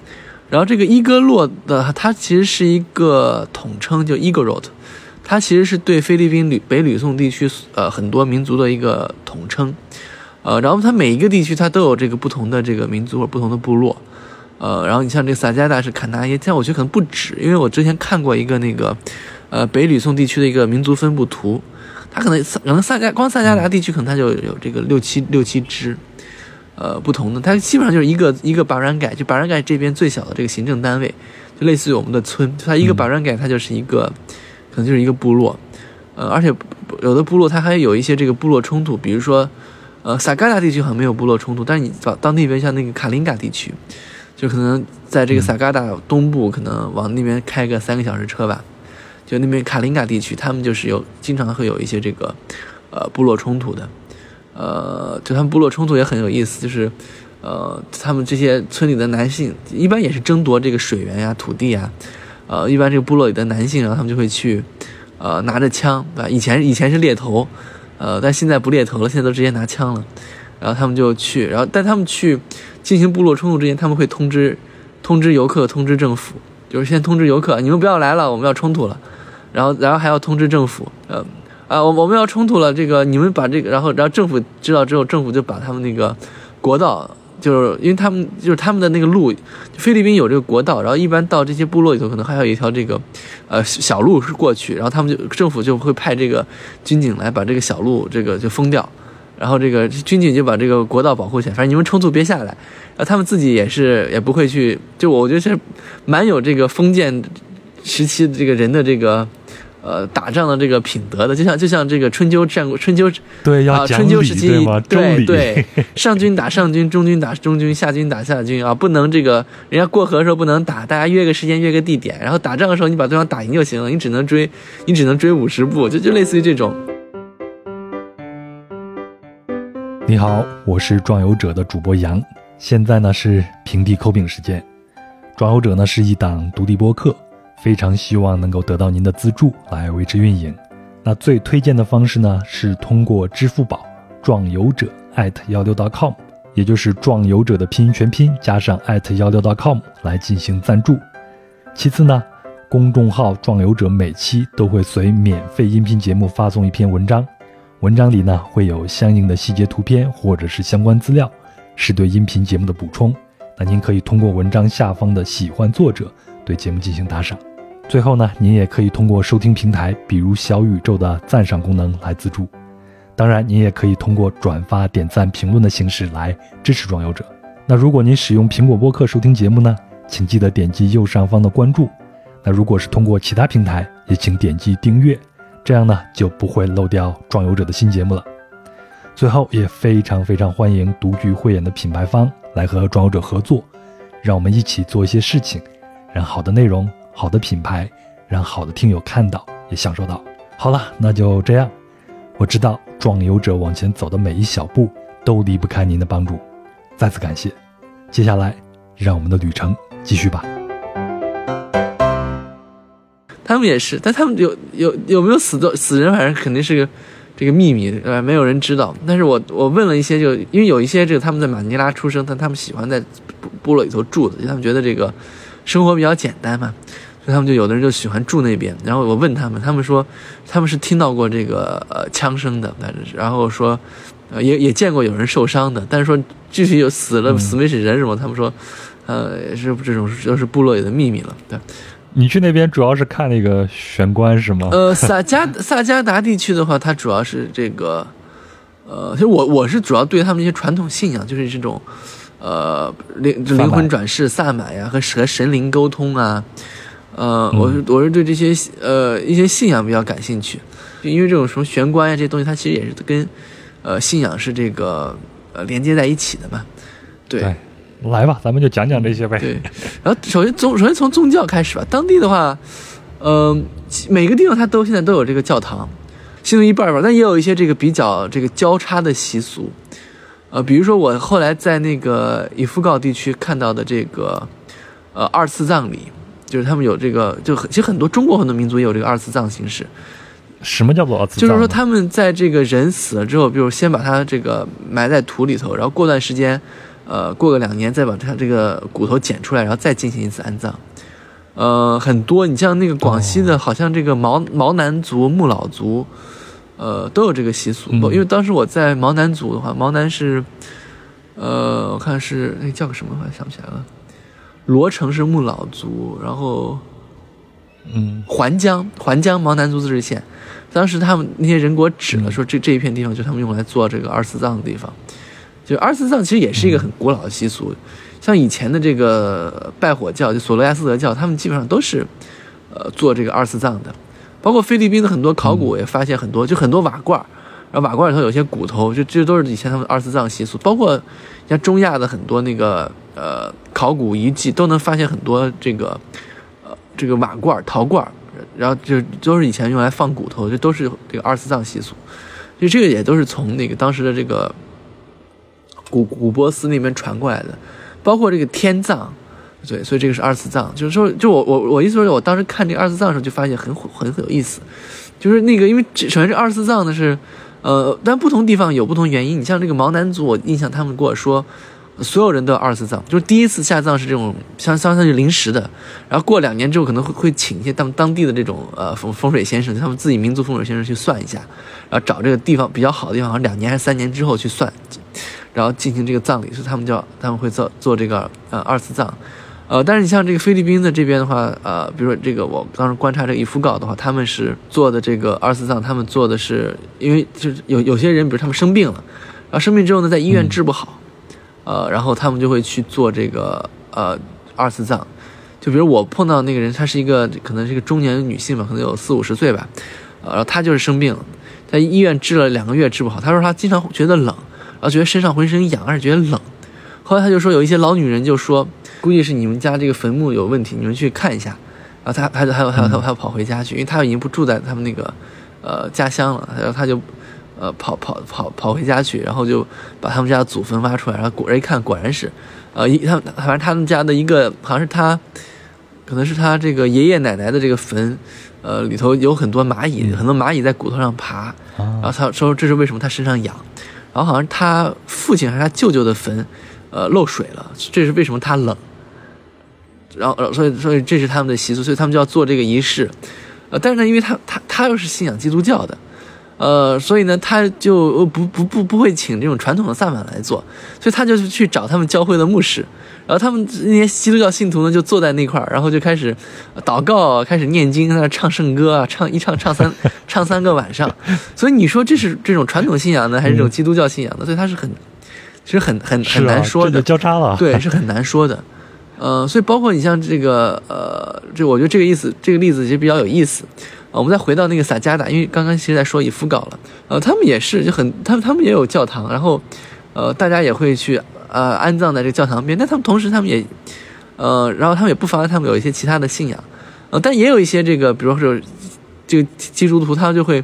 然后这个伊戈洛的它其实是一个统称，就伊戈洛特。它其实是对菲律宾旅北吕宋地区呃很多民族的一个统称，呃，然后它每一个地区它都有这个不同的这个民族或不同的部落，呃，然后你像这个萨加达是坎达耶，但我觉得可能不止，因为我之前看过一个那个，呃，北吕宋地区的一个民族分布图，它可能可能萨加光萨加达地区可能它就有这个六七六七支，呃，不同的，它基本上就是一个一个巴然盖，就巴然盖这边最小的这个行政单位，就类似于我们的村，它一个巴然盖它就是一个。可能就是一个部落，呃，而且有的部落它还有一些这个部落冲突，比如说，呃，萨迦达地区好像没有部落冲突，但是你到到那边像那个卡林嘎地区，就可能在这个萨嘎达东部，可能往那边开个三个小时车吧，就那边卡林嘎地区，他们就是有经常会有一些这个，呃，部落冲突的，呃，就他们部落冲突也很有意思，就是，呃，他们这些村里的男性一般也是争夺这个水源呀、土地呀。呃，一般这个部落里的男性，然后他们就会去，呃，拿着枪，对吧？以前以前是猎头，呃，但现在不猎头了，现在都直接拿枪了。然后他们就去，然后但他们去进行部落冲突之前，他们会通知通知游客，通知政府，就是先通知游客，你们不要来了，我们要冲突了。然后然后还要通知政府，呃，啊，我我们要冲突了，这个你们把这个，然后然后政府知道之后，政府就把他们那个国道。就是因为他们就是他们的那个路，菲律宾有这个国道，然后一般到这些部落里头，可能还有一条这个，呃，小路是过去，然后他们就政府就会派这个军警来把这个小路这个就封掉，然后这个军警就把这个国道保护起来，反正你们冲突别下来，然后他们自己也是也不会去，就我觉得是蛮有这个封建时期的这个人的这个。呃，打仗的这个品德的，就像就像这个春秋战国，春秋对要春秋时期对对，上军打上军，中军打中军，下军打下军啊，不能这个人家过河的时候不能打，大家约个时间约个地点，然后打仗的时候你把对方打赢就行了，你只能追，你只能追五十步，就就类似于这种。你好，我是壮游者的主播杨，现在呢是平地抠饼时间，壮游者呢是一档独立播客。非常希望能够得到您的资助来维持运营。那最推荐的方式呢，是通过支付宝壮游者幺六 .com，也就是壮游者的拼音全拼加上幺六 .com 来进行赞助。其次呢，公众号壮游者每期都会随免费音频节目发送一篇文章，文章里呢会有相应的细节图片或者是相关资料，是对音频节目的补充。那您可以通过文章下方的喜欢作者。对节目进行打赏，最后呢，您也可以通过收听平台，比如小宇宙的赞赏功能来资助。当然，您也可以通过转发、点赞、评论的形式来支持装游者。那如果您使用苹果播客收听节目呢，请记得点击右上方的关注。那如果是通过其他平台，也请点击订阅，这样呢就不会漏掉壮游者的新节目了。最后，也非常非常欢迎独具慧眼的品牌方来和壮游者合作，让我们一起做一些事情。让好的内容、好的品牌，让好的听友看到也享受到。好了，那就这样。我知道壮游者往前走的每一小步都离不开您的帮助，再次感谢。接下来，让我们的旅程继续吧。他们也是，但他们有有有没有死的死人，反正肯定是个这个秘密，呃，没有人知道。但是我我问了一些，就因为有一些这个他们在马尼拉出生，但他们喜欢在部落里头住的，因为他们觉得这个生活比较简单嘛，所以他们就有的人就喜欢住那边。然后我问他们，他们说他们是听到过这个呃枪声的，反正是，然后说也也见过有人受伤的，但是说具体有死了、死没死人什么，他们说呃是这种就是部落里的秘密了，对。你去那边主要是看那个玄关是吗？呃，萨加 萨加达地区的话，它主要是这个，呃，其实我我是主要对他们一些传统信仰，就是这种，呃，灵灵魂转世、萨满呀，和和神灵沟通啊，呃，我是我是对这些呃一些信仰比较感兴趣，就因为这种什么玄关呀这些东西，它其实也是跟呃信仰是这个呃连接在一起的嘛，对。哎来吧，咱们就讲讲这些呗。对，然后首先从首先从宗教开始吧。当地的话，嗯、每个地方它都现在都有这个教堂，信徒一半儿吧，但也有一些这个比较这个交叉的习俗。呃，比如说我后来在那个以夫告地区看到的这个呃二次葬礼，就是他们有这个，就很其实很多中国很多民族也有这个二次葬形式。什么叫做二次葬？就是说，他们在这个人死了之后，比如先把他这个埋在土里头，然后过段时间，呃，过个两年再把他这个骨头捡出来，然后再进行一次安葬。呃，很多，你像那个广西的，好像这个毛毛南族、木老族，呃，都有这个习俗。嗯因为当时我在毛南族的话，毛南是，呃，我看是那叫个什么，我想不起来了。罗城是木老族，然后嗯环江，环江毛南族自治县，当时他们那些人给我指了，嗯说这这一片地方就是他们用来做这个二次葬的地方。就二次葬其实也是一个很古老的习俗，像以前的这个拜火教，就索罗亚斯德教，他们基本上都是，呃，做这个二次葬的。包括菲律宾的很多考古，也发现很多，就很多瓦罐，然后瓦罐里头有些骨头，就这都是以前他们二次葬习俗。包括像中亚的很多那个呃考古遗迹，都能发现很多这个呃这个瓦罐、陶罐，然后就都是以前用来放骨头，这都是这个二次葬习俗。就这个也都是从那个当时的这个古古波斯那边传过来的，包括这个天葬，对，所以这个是二次葬。就是说，就我我我意思说，我当时看这个二次葬的时候，就发现很很很有意思，就是那个因为首先这二次葬呢是，呃，但不同地方有不同原因。你像这个毛南族，我印象他们跟我说。所有人都要二次葬，就是第一次下葬是这种相相当于临时的，然后过两年之后可能会会请一些当当地的这种呃风风水先生，他们自己民族风水先生去算一下，然后找这个地方比较好的地方，好像两年还是三年之后去算，然后进行这个葬礼，所以他们叫他们会做做这个呃二次葬，呃，但是你像这个菲律宾的这边的话，呃，比如说这个我当时观察这个以夫告的话，他们是做的这个二次葬，他们做的是因为就是有有些人，比如他们生病了，然后生病之后呢，在医院治不好。呃，然后他们就会去做这个呃二次葬，就比如我碰到那个人，她是一个可能是一个中年女性吧，可能有四五十岁吧，呃，然后她就是生病了，在医院治了两个月治不好，她说她经常觉得冷，然后觉得身上浑身痒，而且觉得冷，后来他就说有一些老女人就说，估计是你们家这个坟墓有问题，你们去看一下，然后他，他就还有还有她还要跑回家去，因为他已经不住在他们那个呃家乡了，然后他就。呃，跑跑跑跑回家去，然后就把他们家的祖坟挖出来，然后果然一看，果然是，呃，一他反正他们家的一个好像是他，可能是他这个爷爷奶奶的这个坟，呃，里头有很多蚂蚁，很多蚂蚁在骨头上爬，然后啊，他说这是为什么他身上痒，然后好像他父亲还是他舅舅的坟，呃，漏水了，这是为什么他冷，然后所以所以这是他们的习俗，所以他们就要做这个仪式，呃，但是呢，因为他他他又是信仰基督教的。呃，所以呢，他就不不不不会请这种传统的萨满来做，所以他就是去找他们教会的牧师，然后他们那些基督教信徒呢就坐在那块儿，然后就开始祷告，开始念经，在那唱圣歌啊，唱一唱唱三 唱三个晚上。所以你说这是这种传统信仰呢，还是这种基督教信仰呢？所以他是很，其实很很是很难说的啊，交叉了。对，是很难说的。呃，所以包括你像这个呃，这我觉得这个意思，这个例子其实比较有意思。呃我们再回到那个萨加达，因为刚刚其实在说以夫稿了，呃，他们也是就很，他们他们也有教堂，然后呃，大家也会去呃安葬在这个教堂边，但他们同时他们也呃，然后他们也不妨碍他们有一些其他的信仰，呃，但也有一些这个，比如说这个基督徒，他就会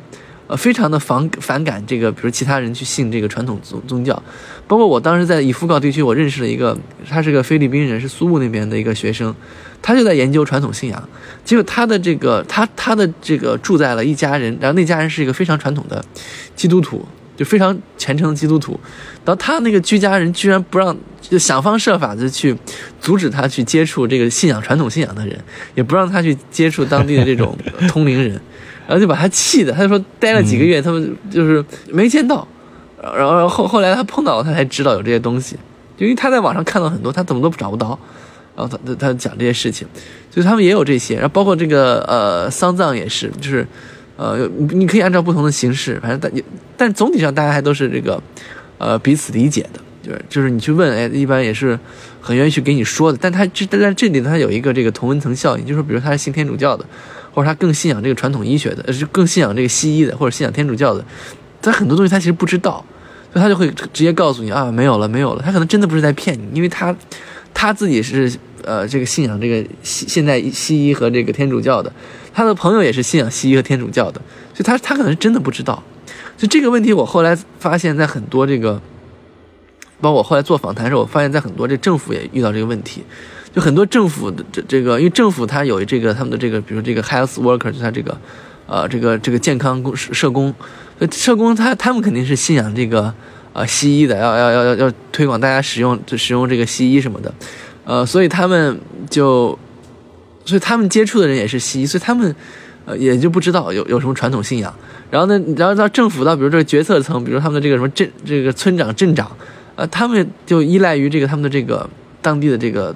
呃，非常的反反感这个，比如其他人去信这个传统宗宗教，包括我当时在以夫告地区，我认识了一个，他是个菲律宾人，是苏木那边的一个学生，他就在研究传统信仰，结果他的这个他他的这个住在了一家人，然后那家人是一个非常传统的基督徒，就非常虔诚的基督徒，然后他那个居家人居然不让，就想方设法的去阻止他去接触这个信仰传统信仰的人，也不让他去接触当地的这种 通灵人。然后就把他气的，他就说待了几个月，他们就是没见到，然后后后来他碰到了，他才知道有这些东西，因为他在网上看到很多，他怎么都找不到，然后他他他讲这些事情，所以他们也有这些，然后包括这个呃丧葬也是，就是呃你可以按照不同的形式，反正但但总体上大家还都是这个呃彼此理解的，就是就是你去问，哎，一般也是很愿意去给你说的，但他这在这里他有一个这个同温层效应，就是比如他是信天主教的。或者他更信仰这个传统医学的，呃，是更信仰这个西医的，或者信仰天主教的，他很多东西他其实不知道，所以他就会直接告诉你啊，没有了，没有了。他可能真的不是在骗你，因为他他自己是呃这个信仰这个现现代西医和这个天主教的，他的朋友也是信仰西医和天主教的，所以他他可能是真的不知道。就这个问题，我后来发现，在很多这个，包括我后来做访谈的时候，我发现在很多这政府也遇到这个问题。就很多政府的这这个，因为政府它有这个他们的这个，比如这个 health worker，就他这个，呃，这个这个健康工社工，社工他他们肯定是信仰这个呃西医的，要要要要要推广大家使用就使用这个西医什么的，呃，所以他们就，所以他们接触的人也是西医，所以他们呃也就不知道有有什么传统信仰。然后呢，然后到政府到比如这个决策层，比如他们的这个什么镇这个村长镇长，呃，他们就依赖于这个他们的这个当地的这个。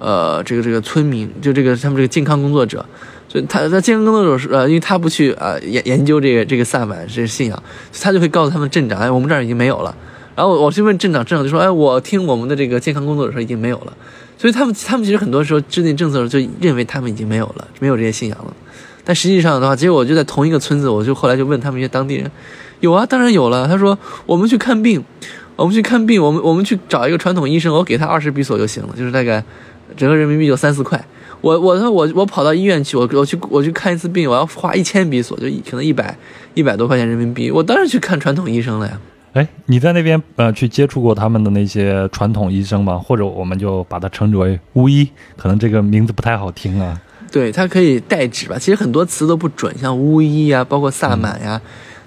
呃，这个这个村民，就这个他们这个健康工作者，所以他在健康工作者是呃，因为他不去啊研研究这个这个萨满这个信仰，他就会告诉他们镇长，哎，我们这儿已经没有了。然后我去问镇长，镇长就说，哎，我听我们的这个健康工作者说已经没有了。所以他们他们其实很多时候制定政策的时候就认为他们已经没有了，没有这些信仰了。但实际上的话，结果就在同一个村子，我就后来就问他们一些当地人，有啊，当然有了。他说我们去看病，我们去看病，我们我们去找一个传统医生，我给他二十比索就行了，就是大概。整个人民币就三四块，我我说我我跑到医院去，我我去我去看一次病，我要花一千比索，就可能一百一百多块钱人民币，我当然去看传统医生了呀。哎，你在那边呃去接触过他们的那些传统医生吗？或者我们就把它称之为巫医，可能这个名字不太好听啊。对，它可以代指吧。其实很多词都不准，像巫医呀，包括萨满呀。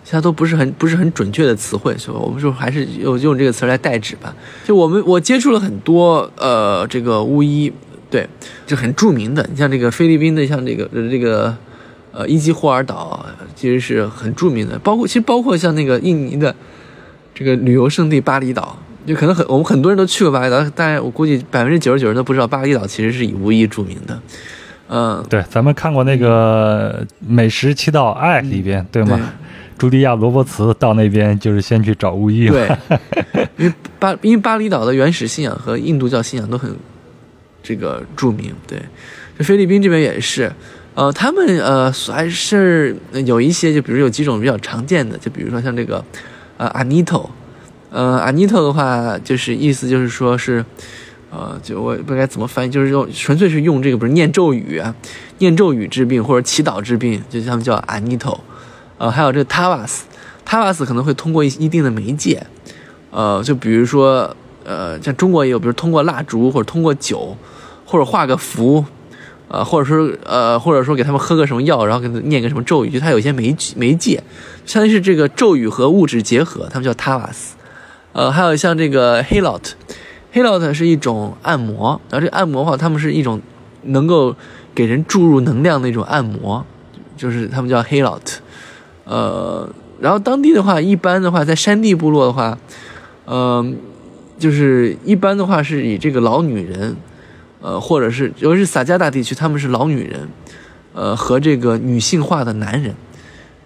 其他都不是很不是很准确的词汇，所以我们就还是用用这个词来代指吧。就我们我接触了很多呃这个巫医，对，就很著名的。你像这个菲律宾的，像这个这个呃伊基霍尔岛，其实是很著名的。包括其实包括像那个印尼的这个旅游胜地巴厘岛，就可能很我们很多人都去过巴厘岛，但我估计百分之九十九人都不知道巴厘岛其实是以巫医著名的。嗯，对，咱们看过那个《美食七道爱》里边，对吗？朱迪亚·罗伯茨到那边就是先去找巫医。对，因为巴因为巴厘岛的原始信仰和印度教信仰都很这个著名。对，菲律宾这边也是，呃，他们呃还是有一些，就比如有几种比较常见的，就比如说像这个呃阿尼托，呃阿尼托的话，就是意思就是说是，呃，就我不该怎么翻译，就是用纯粹是用这个不是念咒语，念咒语治病或者祈祷治病，就他们叫阿尼托。呃，还有这个塔瓦斯，塔瓦斯可能会通过一一定的媒介，呃，就比如说，呃，像中国也有，比如通过蜡烛或者通过酒，或者画个符，呃，或者说呃，或者说给他们喝个什么药，然后给他念个什么咒语，就它有些媒媒介，相当于是这个咒语和物质结合，他们叫塔瓦斯。呃，还有像这个黑老特，黑老特是一种按摩，然后这按摩的话，他们是一种能够给人注入能量的一种按摩，就是他们叫黑老特。呃，然后当地的话，一般的话，在山地部落的话，嗯，就是一般的话是以这个老女人，呃，或者是尤其是撒加大地区，他们是老女人，呃，和这个女性化的男人，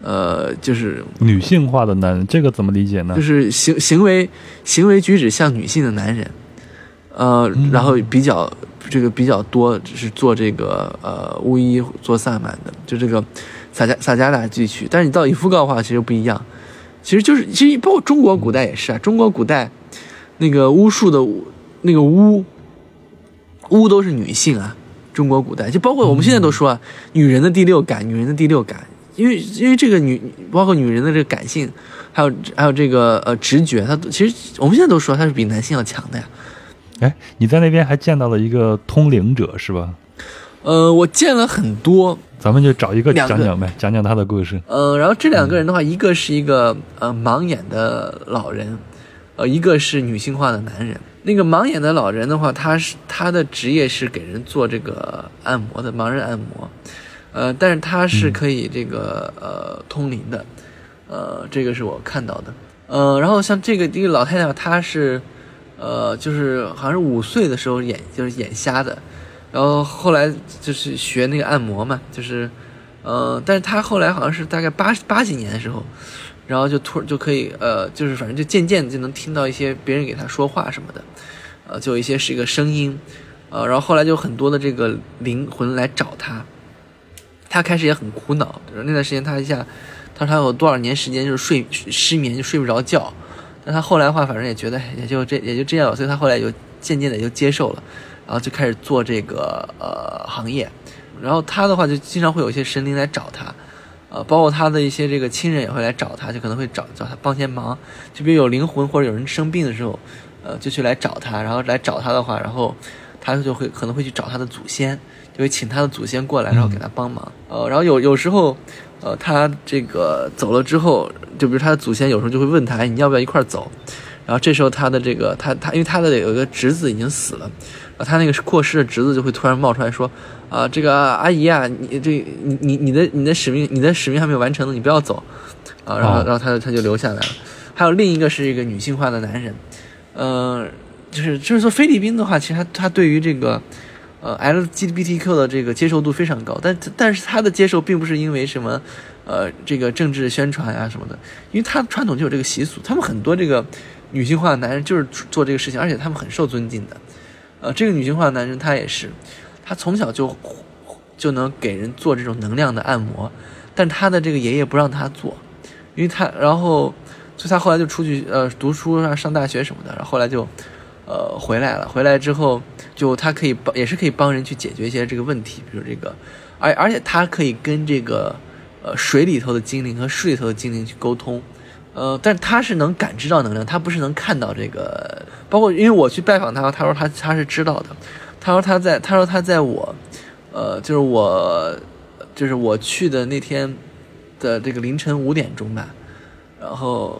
呃，就是女性化的男人，这个怎么理解呢？就是行行为行为举止像女性的男人，呃，然后比较这个比较多是做这个呃巫医做萨满的，就这个。撒加撒加大地区，但是你到伊夫高的话，其实不一样，其实就是其实包括中国古代也是啊，中国古代那个巫术的那个巫巫都是女性啊，中国古代就包括我们现在都说啊，女人的第六感，女人的第六感，因为因为这个女，包括女人的这个感性，还有还有这个呃直觉，她其实我们现在都说她是比男性要强的呀。哎，你在那边还见到了一个通灵者是吧？呃，我见了很多，咱们就找一个讲讲呗，讲讲他的故事。呃，然后这两个人的话，一个是一个呃盲眼的老人，呃，一个是女性化的男人。那个盲眼的老人的话，他是他的职业是给人做这个按摩的盲人按摩，呃，但是他是可以这个呃通灵的，呃，这个是我看到的。呃，然后像这个这个老太太，她是呃就是好像是五岁的时候眼就是眼瞎的，然后后来就是学那个按摩嘛，就是呃，但是她后来好像是大概八八几年的时候。然后就突就可以，呃，就是反正就渐渐的就能听到一些别人给他说话什么的，呃，就有一些是一个声音，呃，然后后来就很多的这个灵魂来找他，他开始也很苦恼，那段时间他一下，他说他有多少年时间就是睡失眠就睡不着觉，但他后来的话反正也觉得也就这也就这样，所以他后来就渐渐的就接受了，然后就开始做这个呃行业，然后他的话就经常会有一些神灵来找他。呃，包括他的一些这个亲人也会来找他，就可能会找找他帮些忙，就比如有灵魂或者有人生病的时候，呃，就去来找他，然后来找他的话，然后他就会可能会去找他的祖先，就会请他的祖先过来，然后给他帮忙。呃，然后有有时候，呃，他这个走了之后，就比如他的祖先有时候就会问他，你要不要一块走？然后这时候他的这个他他因为他的有一个侄子已经死了，然后他那个过世的侄子就会突然冒出来说。啊，这个阿姨啊，你这你你你的你的使命，你的使命还没有完成呢，你不要走，啊，然后然后他他就留下来了。还有另一个是一个女性化的男人，呃，就是就是说菲律宾的话，其实他他对于这个呃 LGBTQ 的这个接受度非常高，但但是他的接受并不是因为什么呃这个政治宣传呀什么的，因为他传统就有这个习俗，他们很多这个女性化的男人就是做这个事情，而且他们很受尊敬的，呃，这个女性化的男人他也是。他从小就就能给人做这种能量的按摩，但他的这个爷爷不让他做，因为他，然后，所以他后来就出去呃读书啊，上大学什么的，然后后来就呃回来了。回来之后，就他可以帮，也是可以帮人去解决一些这个问题，比如这个，而而且他可以跟这个呃水里头的精灵和水里头的精灵去沟通，呃，但他是能感知到能量，他不是能看到这个。包括因为我去拜访他，他说他他是知道的。他说他在，他说他在我，呃，就是我，就是我去的那天的这个凌晨五点钟吧，然后，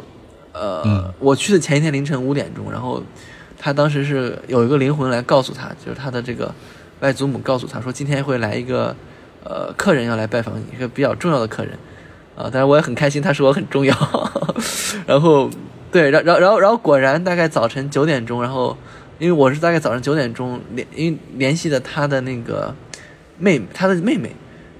呃，我去的前一天凌晨五点钟，然后他当时是有一个灵魂来告诉他，就是他的这个外祖母告诉他说，今天会来一个呃客人要来拜访你，一个比较重要的客人，啊，但是我也很开心，他说我很重要，然后对，然然然后然后果然大概早晨九点钟，然后。因为我是大概早上九点钟联，因为联系的他的那个妹，他的妹妹，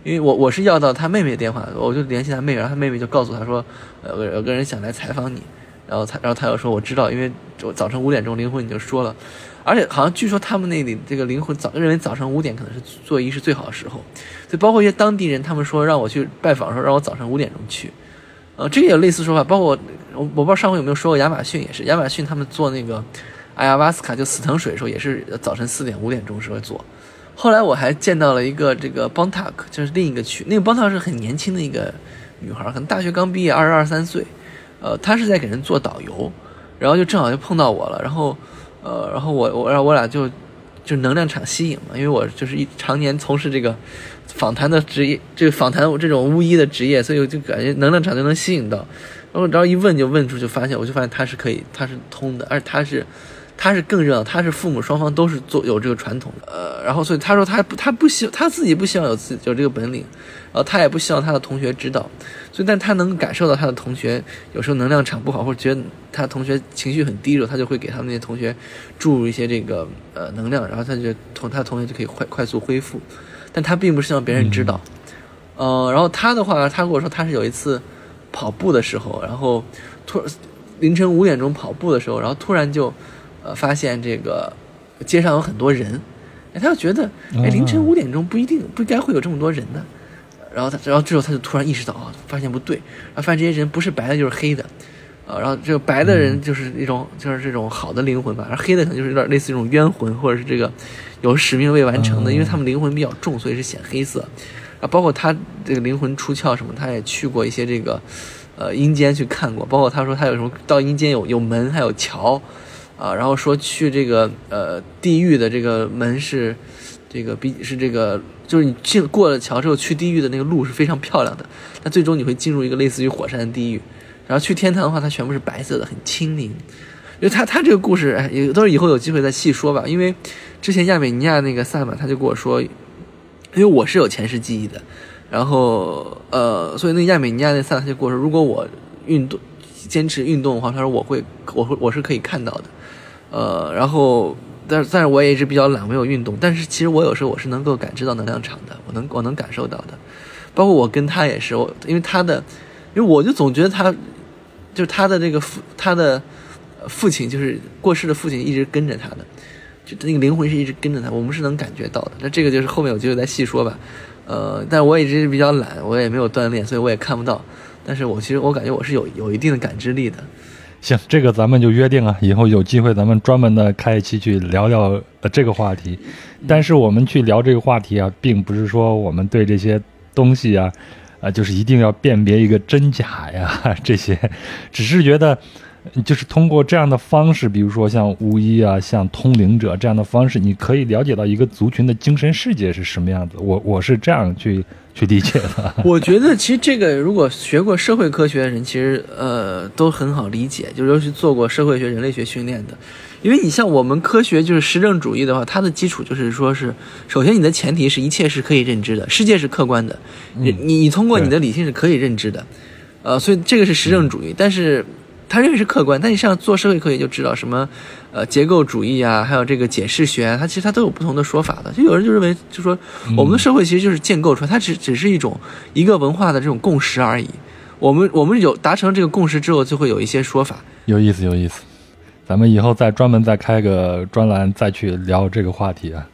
因为我我是要到他妹妹的电话，我就联系他妹妹，然后他妹妹就告诉他说，呃，有个人想来采访你，然后他，然后他又说我知道，因为我早晨五点钟灵魂已经说了，而且好像据说他们那里这个灵魂早认为早上五点可能是做仪式最好的时候，所以包括一些当地人，他们说让我去拜访的时候，让我早上五点钟去，呃，这个也有类似说法，包括我我不知道上回有没有说过 亚马逊也是，亚马逊他们做那个。艾亚瓦斯卡就死藤水的时候，也是早晨四点五点钟时候做。后来我还见到了一个这个邦塔克，就是另一个区。那个邦塔克是很年轻的一个女孩，可能大学刚毕业，二十二三岁。呃，她是在给人做导游，然后就正好就碰到我了。然后，呃，然后我我然后我俩就就能量场吸引嘛，因为我就是一常年从事这个访谈的职业，这个访谈这种巫医的职业，所以我就感觉能量场就能吸引到。然后然后一问就问出，就发现我就发现他是可以，他是通的，而且他是。他是更热闹，他是父母双方都是做有这个传统的，呃，然后所以他说他不他不希他自己不希望有自己有这个本领，然后他也不希望他的同学知道，所以但他能感受到他的同学有时候能量场不好，或者觉得他同学情绪很低落，他就会给他们那些同学注入一些这个呃能量，然后他就同他同学就可以快快速恢复，但他并不希望别人知道，呃，然后他的话，他跟我说他是有一次跑步的时候，然后突凌晨五点钟跑步的时候，然后突然就。呃，发现这个街上有很多人，哎，他就觉得，哎，凌晨五点钟不一定不应该会有这么多人的。然后他，然后这时候他就突然意识到啊，发现不对，然后发现这些人不是白的，就是黑的，啊，然后这个白的人就是一种就是这种好的灵魂吧，而黑的可能就是有点类似这种冤魂，或者是这个有使命未完成的，因为他们灵魂比较重，所以是显黑色。然啊，包括他这个灵魂出窍什么，他也去过一些这个呃阴间去看过，包括他说他有什么到阴间有有门还有桥，啊，然后说去这个呃地狱的这个门是这个比是这个就是你进过了桥之后去地狱的那个路是非常漂亮的，但最终你会进入一个类似于火山的地狱，然后去天堂的话它全部是白色的，很清灵。因为他他这个故事，哎，也都是以后有机会再细说吧。因为之前亚美尼亚那个萨满他就跟我说，因为我是有前世记忆的，然后呃，所以那亚美尼亚那萨满就跟我说，如果我运动坚持运动的话，他说我会我会我是可以看到的，呃，然后但是但是我也一直比较懒，没有运动。但是其实我有时候我是能够感知到能量场的，我能我能感受到的，包括我跟他也是，我因为他的，因为我就总觉得他就是他的这个父他的。父亲就是过世的父亲，一直跟着他的，就那个灵魂是一直跟着他，我们是能感觉到的。那这个就是后面有机会再细说吧。呃，但我一直比较懒，我也没有锻炼，所以我也看不到。但是我其实我感觉我是有有一定的感知力的。行，这个咱们就约定啊，以后有机会咱们专门的开一期去聊聊呃这个话题。但是我们去聊这个话题啊，并不是说我们对这些东西啊，啊就是一定要辨别一个真假呀 这些，只是觉得。就是通过这样的方式，比如说像巫医啊，像通灵者这样的方式，你可以了解到一个族群的精神世界是什么样子。我我是这样去去理解的。我觉得其实这个如果学过社会科学的人，其实呃都很好理解，就是尤其做过社会学、人类学训练的。因为你像我们科学就是实证主义的话，它的基础就是说是，首先你的前提是一切是可以认知的，世界是客观的，你你通过你的理性是可以认知的，呃，所以这个是实证主义，但是。他认为是客观，但你像做社会科学就知道什么，呃，结构主义啊，还有这个解释学啊，它其实它都有不同的说法的。就有人就认为，就说我们的社会其实就是建构出来，它只只是一种一个文化的这种共识而已。我们我们有达成这个共识之后，就会有一些说法。有意思，有意思。咱们以后再专门再开个专栏，再去聊这个话题啊。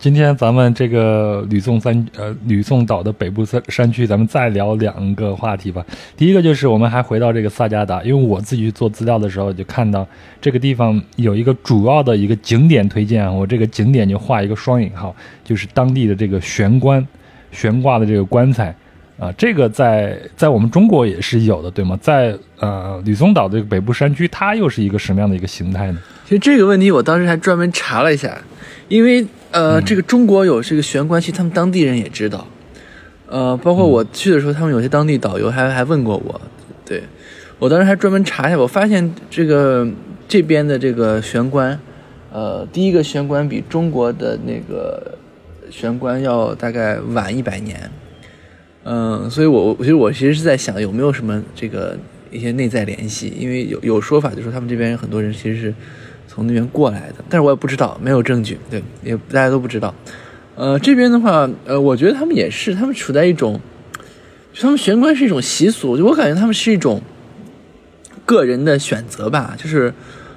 今天咱们这个吕宋三呃吕宋岛的北部山山区，咱们再聊两个话题吧。第一个就是我们还回到这个萨加达，因为我自己去做资料的时候就看到这个地方有一个主要的一个景点推荐，我这个景点就画一个双引号，就是当地的这个悬棺悬挂的这个棺材啊，这个在在我们中国也是有的，对吗？在呃吕宋岛这个北部山区，它又是一个什么样的一个形态呢？其实这个问题我当时还专门查了一下，因为。呃，这个中国有这个玄关区，他们当地人也知道。呃，包括我去的时候，他们有些当地导游还还问过我。对，我当时还专门查一下，我发现这个这边的这个玄关，呃，第一个玄关比中国的那个玄关要大概晚一百年。嗯，所以我其实我其实是在想，有没有什么这个一些内在联系？因为有有说法，就说他们这边很多人其实是。从那边过来的，但是我也不知道，没有证据，对，也大家都不知道。呃，这边的话，呃，我觉得他们也是，他们处在一种，他们玄关是一种习俗，就我感觉他们是一种个人的选择吧，就是，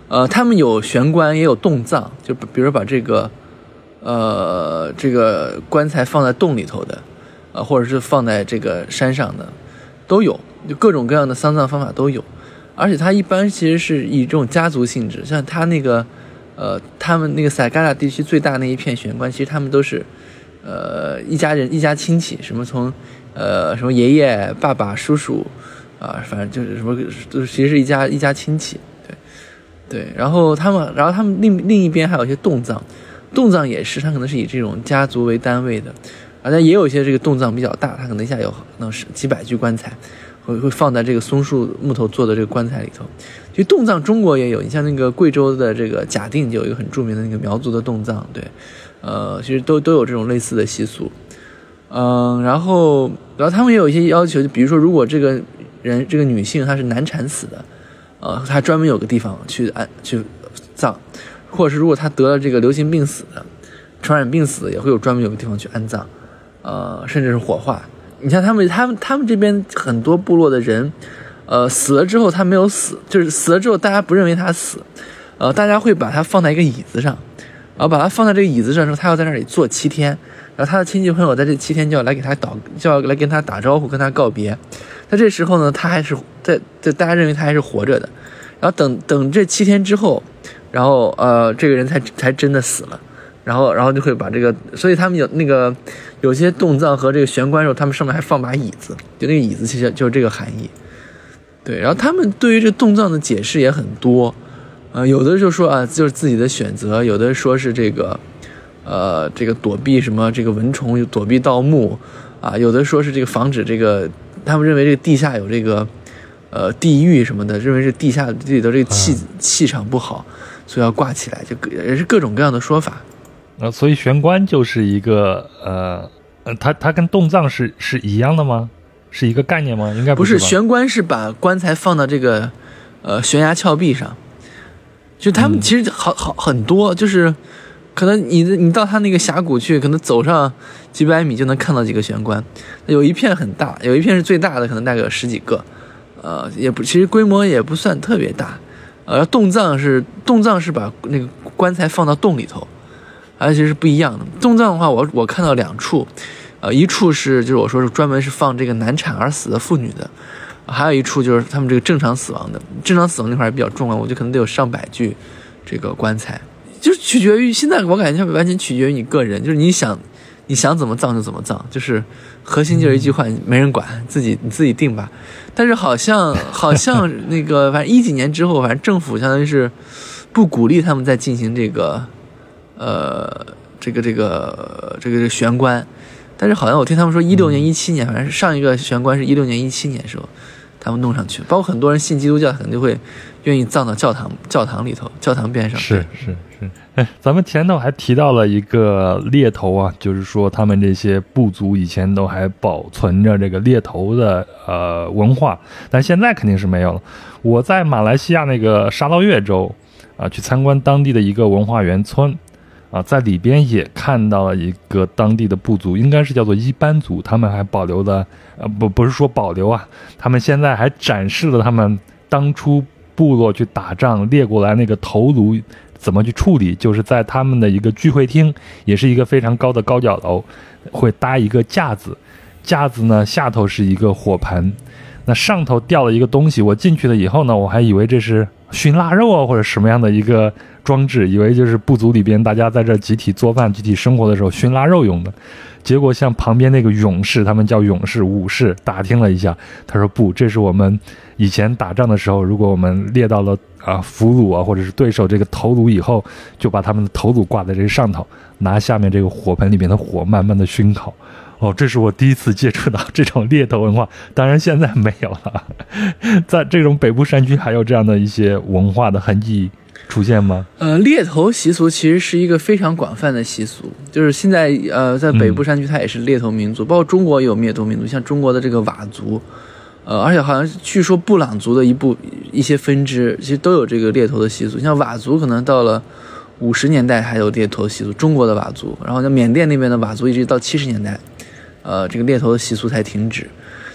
呃，他们有玄关，也有洞葬，就比如把这个，呃，这个棺材放在洞里头的，呃，或者是放在这个山上的，都有，就各种各样的丧葬方法都有。而且它一般其实是以这种家族性质，像他那个，呃，他们那个塞嘎拉地区最大那一片玄关，其实他们都是，呃，一家人一家亲戚，什么从，呃，什么爷爷、爸爸、叔叔，啊，反正就是什么，都其实是一家一家亲戚，对，对。然后他们，然后他们另另一边还有一些洞葬，洞葬也是，它可能是以这种家族为单位的，而且也有一些这个洞葬比较大，它可能一下有能是几百具棺材。会会放在这个松树木头做的这个棺材里头，其实洞葬中国也有，你像那个贵州的这个假定就有一个很著名的那个苗族的洞葬，对，呃，其实都都有这种类似的习俗，嗯，然后然后他们也有一些要求，就比如说如果这个人这个女性她是难产死的，呃，她专门有个地方去安去葬，或者是如果她得了这个流行病死的，传染病死的也会有专门有个地方去安葬，呃，甚至是火化。你像他们，他们他们这边很多部落的人，呃，死了之后他没有死，就是死了之后大家不认为他死，呃，大家会把他放在一个椅子上，然后把他放在这个椅子上之后，他要在那里坐七天，然后他的亲戚朋友在这七天就要来给他祷，就要来跟他打招呼，跟他告别。在这时候呢，他还是在在大家认为他还是活着的，然后等等这七天之后，然后呃，这个人才才真的死了，然后然后就会把这个，所以他们有那个。有些洞葬和这个玄关时候，他们上面还放把椅子，就那个椅子其实就是这个含义。对，然后他们对于这洞葬的解释也很多，呃，有的就说啊，就是自己的选择；有的说是这个，呃，这个躲避什么这个蚊虫，躲避盗墓，啊，有的说是这个防止这个，他们认为这个地下有这个，呃，地狱什么的，认为是地下这里头这个气气场不好，所以要挂起来，就也是各种各样的说法。呃，所以玄关就是一个，呃，呃，它它跟洞葬是是一样的吗？是一个概念吗？应该不是。玄关是把棺材放到这个，呃，悬崖峭壁上。就他们其实好好很多，就是可能你你到他那个峡谷去，可能走上几百米就能看到几个玄关。有一片很大，有一片是最大的，可能大概有十几个。呃，也不，其实规模也不算特别大。呃，洞葬是洞葬是把那个棺材放到洞里头，而且是不一样的。洞葬的话，我我看到两处。呃，一处是就是我说是专门是放这个难产而死的妇女的，还有一处就是他们这个正常死亡的。正常死亡那块儿比较重啊，我觉得可能得有上百具这个棺材，就是取决于现在我感觉完全取决于你个人，就是你想你想怎么葬就怎么葬，就是核心就是一句话，没人管，自己你自己定吧。但是好像好像那个反正一几年之后，反正政府相当于是不鼓励他们再进行这个呃这个这个这个玄关。但是好像我听他们说，一六年、一七年，反正是上一个玄关是一六年、一七年时候，他们弄上去。包括很多人信基督教，可能就会愿意葬到教堂、教堂里头、教堂边上。是是是。哎，咱们前头还提到了一个猎头啊，就是说他们这些部族以前都还保存着这个猎头的呃文化，但现在肯定是没有了。我在马来西亚那个沙捞越州啊，去参观当地的一个文化园村。啊，在里边也看到了一个当地的部族，应该是叫做一班族，他们还保留了，呃，不，不是说保留啊，他们现在还展示了他们当初部落去打仗猎过来那个头颅怎么去处理，就是在他们的一个聚会厅，也是一个非常高的高脚楼，会搭一个架子，架子呢下头是一个火盆，那上头吊了一个东西，我进去了以后呢，我还以为这是熏腊肉啊或者什么样的一个。装置以为就是部族里边大家在这集体做饭、集体生活的时候熏腊肉用的，结果向旁边那个勇士，他们叫勇士、武士打听了一下，他说不，这是我们以前打仗的时候，如果我们猎到了啊俘虏啊或者是对手这个头颅以后，就把他们的头颅挂在这上头，拿下面这个火盆里面的火慢慢的熏烤。哦，这是我第一次接触到这种猎头文化，当然现在没有了，在这种北部山区还有这样的一些文化的痕迹。出现吗？呃，猎头习俗其实是一个非常广泛的习俗，就是现在呃，在北部山区它也是猎头民族，包括中国也有猎头民族，像中国的这个佤族，呃，而且好像据说布朗族的一部一些分支其实都有这个猎头的习俗，像佤族可能到了五十年代还有猎头习俗，中国的佤族，然后像缅甸那边的佤族一直到七十年代，呃，这个猎头的习俗才停止。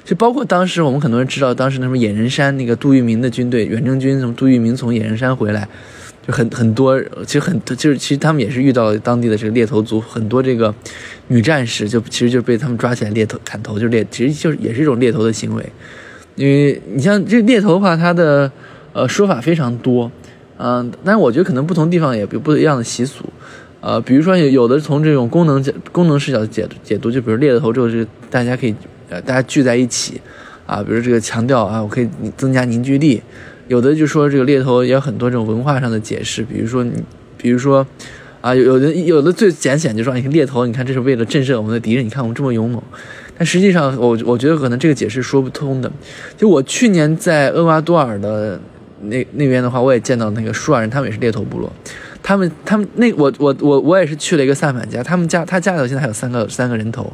就包括当时我们很多人知道，当时那什么野人山那个杜聿明的军队远征军，什么杜聿明从野人山回来。就很很多，其实很就是其实他们也是遇到当地的这个猎头族，很多这个女战士就其实就被他们抓起来猎头砍头，就是猎，其实就是也是一种猎头的行为。因为你像这猎头的话，它的呃说法非常多，嗯，但是我觉得可能不同地方也有不一样的习俗，呃，比如说有有的从这种功能功能视角解解读，就比如猎头之后，是大家可以呃大家聚在一起，啊，比如这个强调啊，我可以增加凝聚力。有的就说这个猎头也有很多这种文化上的解释，比如说你，比如说，啊，有有的有的最简显就说，你看猎头，你看这是为了震慑我们的敌人，你看我们这么勇猛，但实际上我我觉得可能这个解释说不通的。就我去年在厄瓜多尔的那那边的话，我也见到那个舒尔人，他们也是猎头部落，他们他们那我我我我也是去了一个萨满家，他们家他家里头现在还有三个三个人头，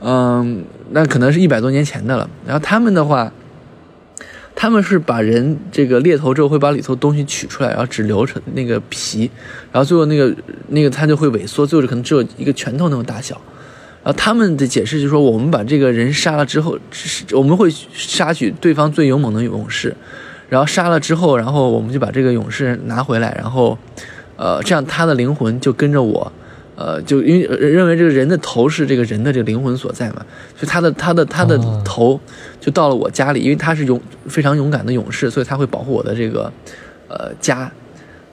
嗯，那可能是一百多年前的了，然后他们的话。他们是把人这个猎头之后，会把里头东西取出来，然后只留成那个皮，然后最后那个那个它就会萎缩，最后可能只有一个拳头那么大小。然后他们的解释就是说，我们把这个人杀了之后，我们会杀取对方最勇猛的勇士，然后杀了之后，然后我们就把这个勇士拿回来，然后，呃，这样他的灵魂就跟着我。呃，就因为认为这个人的头是这个人的这个灵魂所在嘛，所以他的他的他的头就到了我家里，因为他是勇非常勇敢的勇士，所以他会保护我的这个呃家。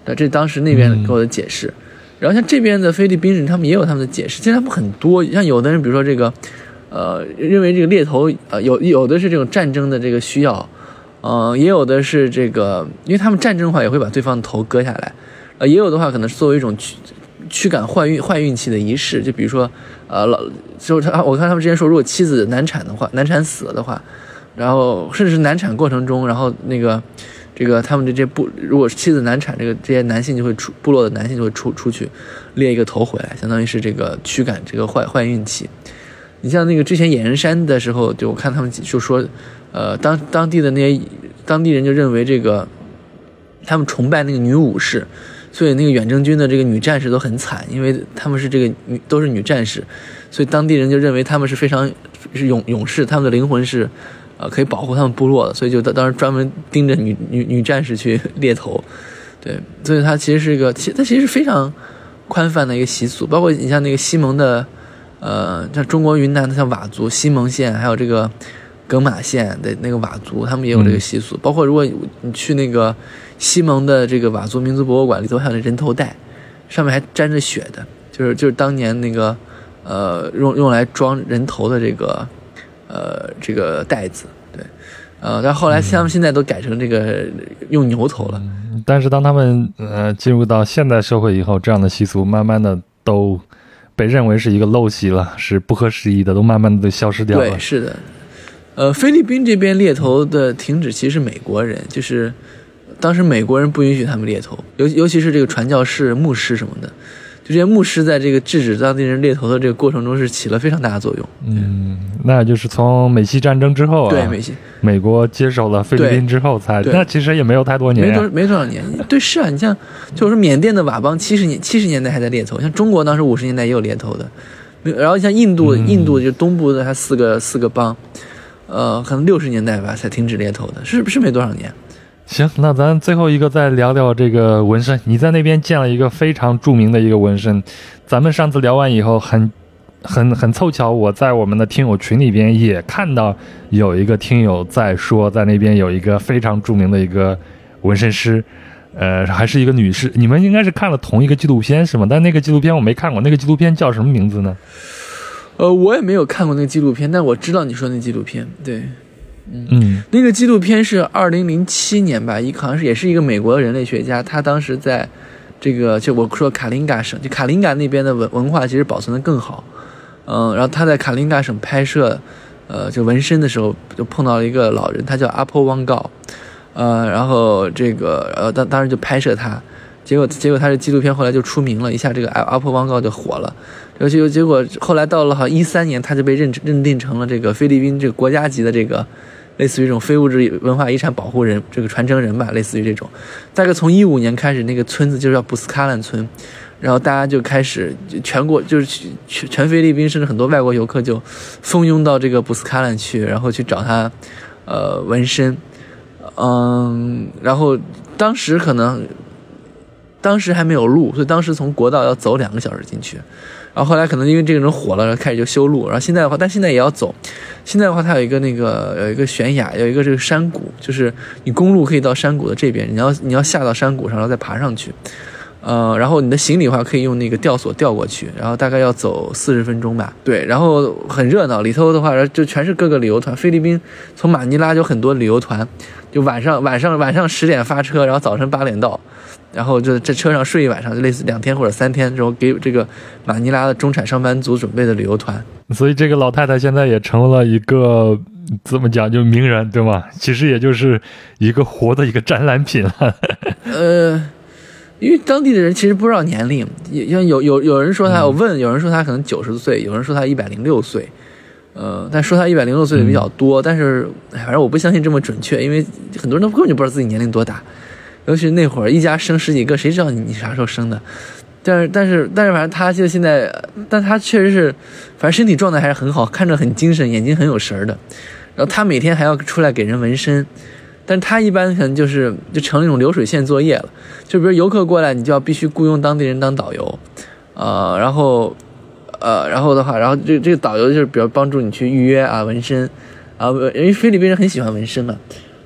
那这当时那边给我的解释。然后像这边的菲律宾人，他们也有他们的解释，其实他们很多，像有的人比如说这个，呃，认为这个猎头，呃，有有的是这种战争的这个需要，呃，也有的是这个，因为他们战争的话也会把对方的头割下来，也有的话可能是作为一种驱驱赶坏运坏运气的仪式，就比如说，呃，老就他，我看他们之前说，如果妻子难产的话，难产死了的话，然后甚至是难产过程中，然后那个。这个他们这些部，如果妻子难产，这个这些男性就会出部落的男性就会出出去猎一个头回来，相当于是这个驱赶这个坏坏运气。你像那个之前野人山的时候，就我看他们就说，呃，当当地的那些当地人就认为这个他们崇拜那个女武士，所以那个远征军的这个女战士都很惨，因为他们是这个女都是女战士，所以当地人就认为他们是非常是勇勇士，他们的灵魂是。呃，可以保护他们部落的，所以就当当时专门盯着女女女战士去 猎头，对，所以它其实是一个，其实它其实是非常宽泛的一个习俗。包括你像那个西蒙的，呃，像中国云南的像佤族西蒙县，还有这个耿马县的那个佤族，他们也有这个习俗。包括如果你去那个西蒙的这个佤族民族博物馆里头，还有那人头带，上面还沾着血的，就是就是当年那个呃用用来装人头的这个。呃，这个袋子，对，呃，但后来他们现在都改成这个用牛头了。但是当他们呃进入到现代社会以后，这样的习俗慢慢的都被认为是一个陋习了，是不合时宜的，都慢慢的都消失掉了。对，是的。呃，菲律宾这边猎头的停止其实是美国人，就是当时美国人不允许他们猎头，尤尤其是这个传教士、牧师什么的。就这些牧师在这个制止当地人猎头的这个过程中是起了非常大的作用。嗯，那就是从美西战争之后啊，对美西，美国接手了菲律宾之后才，那其实也没有太多年，没多没多少年。对，是啊，你像就是缅甸的佤邦，七十年七十年代还在猎头，像中国当时五十年代也有猎头的，然后像印度，印度就东部的它四个四个邦，呃，可能六十年代吧才停止猎头的，是是没多少年？行，那咱最后一个再聊聊这个纹身。你在那边见了一个非常著名的一个纹身，咱们上次聊完以后，很、很、很凑巧，我在我们的听友群里边也看到有一个听友在说，在那边有一个非常著名的一个纹身师，呃，还是一个女士。你们应该是看了同一个纪录片是吗？但那个纪录片我没看过，那个纪录片叫什么名字呢？呃，我也没有看过那个纪录片，但我知道你说那纪录片，对。嗯。嗯，那个纪录片是二零零七年吧，一好像是也是一个美国的人类学家，他当时在，这个就我说卡林嘎省，就卡林嘎那边的文文化其实保存的更好，嗯，然后他在卡林嘎省拍摄，呃，就纹身的时候就碰到了一个老人，他叫阿波旺告，呃，然后这个呃当当时就拍摄他，结果结果他这纪录片后来就出名了一下，这个阿阿波旺告就火了，然后结果结果后来到了好像一三年，他就被认认定成了这个菲律宾这个国家级的这个。类似于这种非物质文化遗产保护人，这个传承人吧，类似于这种。大概从一五年开始，那个村子就叫布斯卡兰村，然后大家就开始全国就是全全菲律宾，甚至很多外国游客就蜂拥到这个布斯卡兰去，然后去找他，呃，纹身。嗯，然后当时可能当时还没有路，所以当时从国道要走两个小时进去。然后后来可能因为这个人火了，然后开始就修路。然后现在的话，但现在也要走。现在的话，它有一个那个 有一个悬崖，有一个这个山谷，就是你公路可以到山谷的这边，你要你要下到山谷上，然后再爬上去。呃，然后你的行李的话可以用那个吊索吊过去，然后大概要走四十分钟吧。对，然后很热闹，里头的话就全是各个旅游团。菲律宾从马尼拉就很多旅游团，就晚上晚上晚上十点发车，然后早晨八点到。然后就在车上睡一晚上，就类似两天或者三天，之后给这个马尼拉的中产上班族准备的旅游团。所以这个老太太现在也成了一个怎么讲，就名人，对吗？其实也就是一个活的一个展览品了。呃，因为当地的人其实不知道年龄，像有有有人说他，我问有人说他可能九十岁，有人说他一百零六岁，呃，但说他一百零六岁的比较多，但是反正我不相信这么准确，因为很多人都根本就不知道自己年龄多大。尤其是那会儿一家生十几个，谁知道你你啥时候生的？但是但是但是，反正他就现在，但他确实是，反正身体状态还是很好，看着很精神，眼睛很有神儿的。然后他每天还要出来给人纹身，但他一般可能就是就成了一种流水线作业了。就比如游客过来，你就要必须雇佣当地人当导游，呃，然后呃，然后的话，然后这这个导游就是比如帮助你去预约啊纹身，啊，因为菲律宾人很喜欢纹身嘛。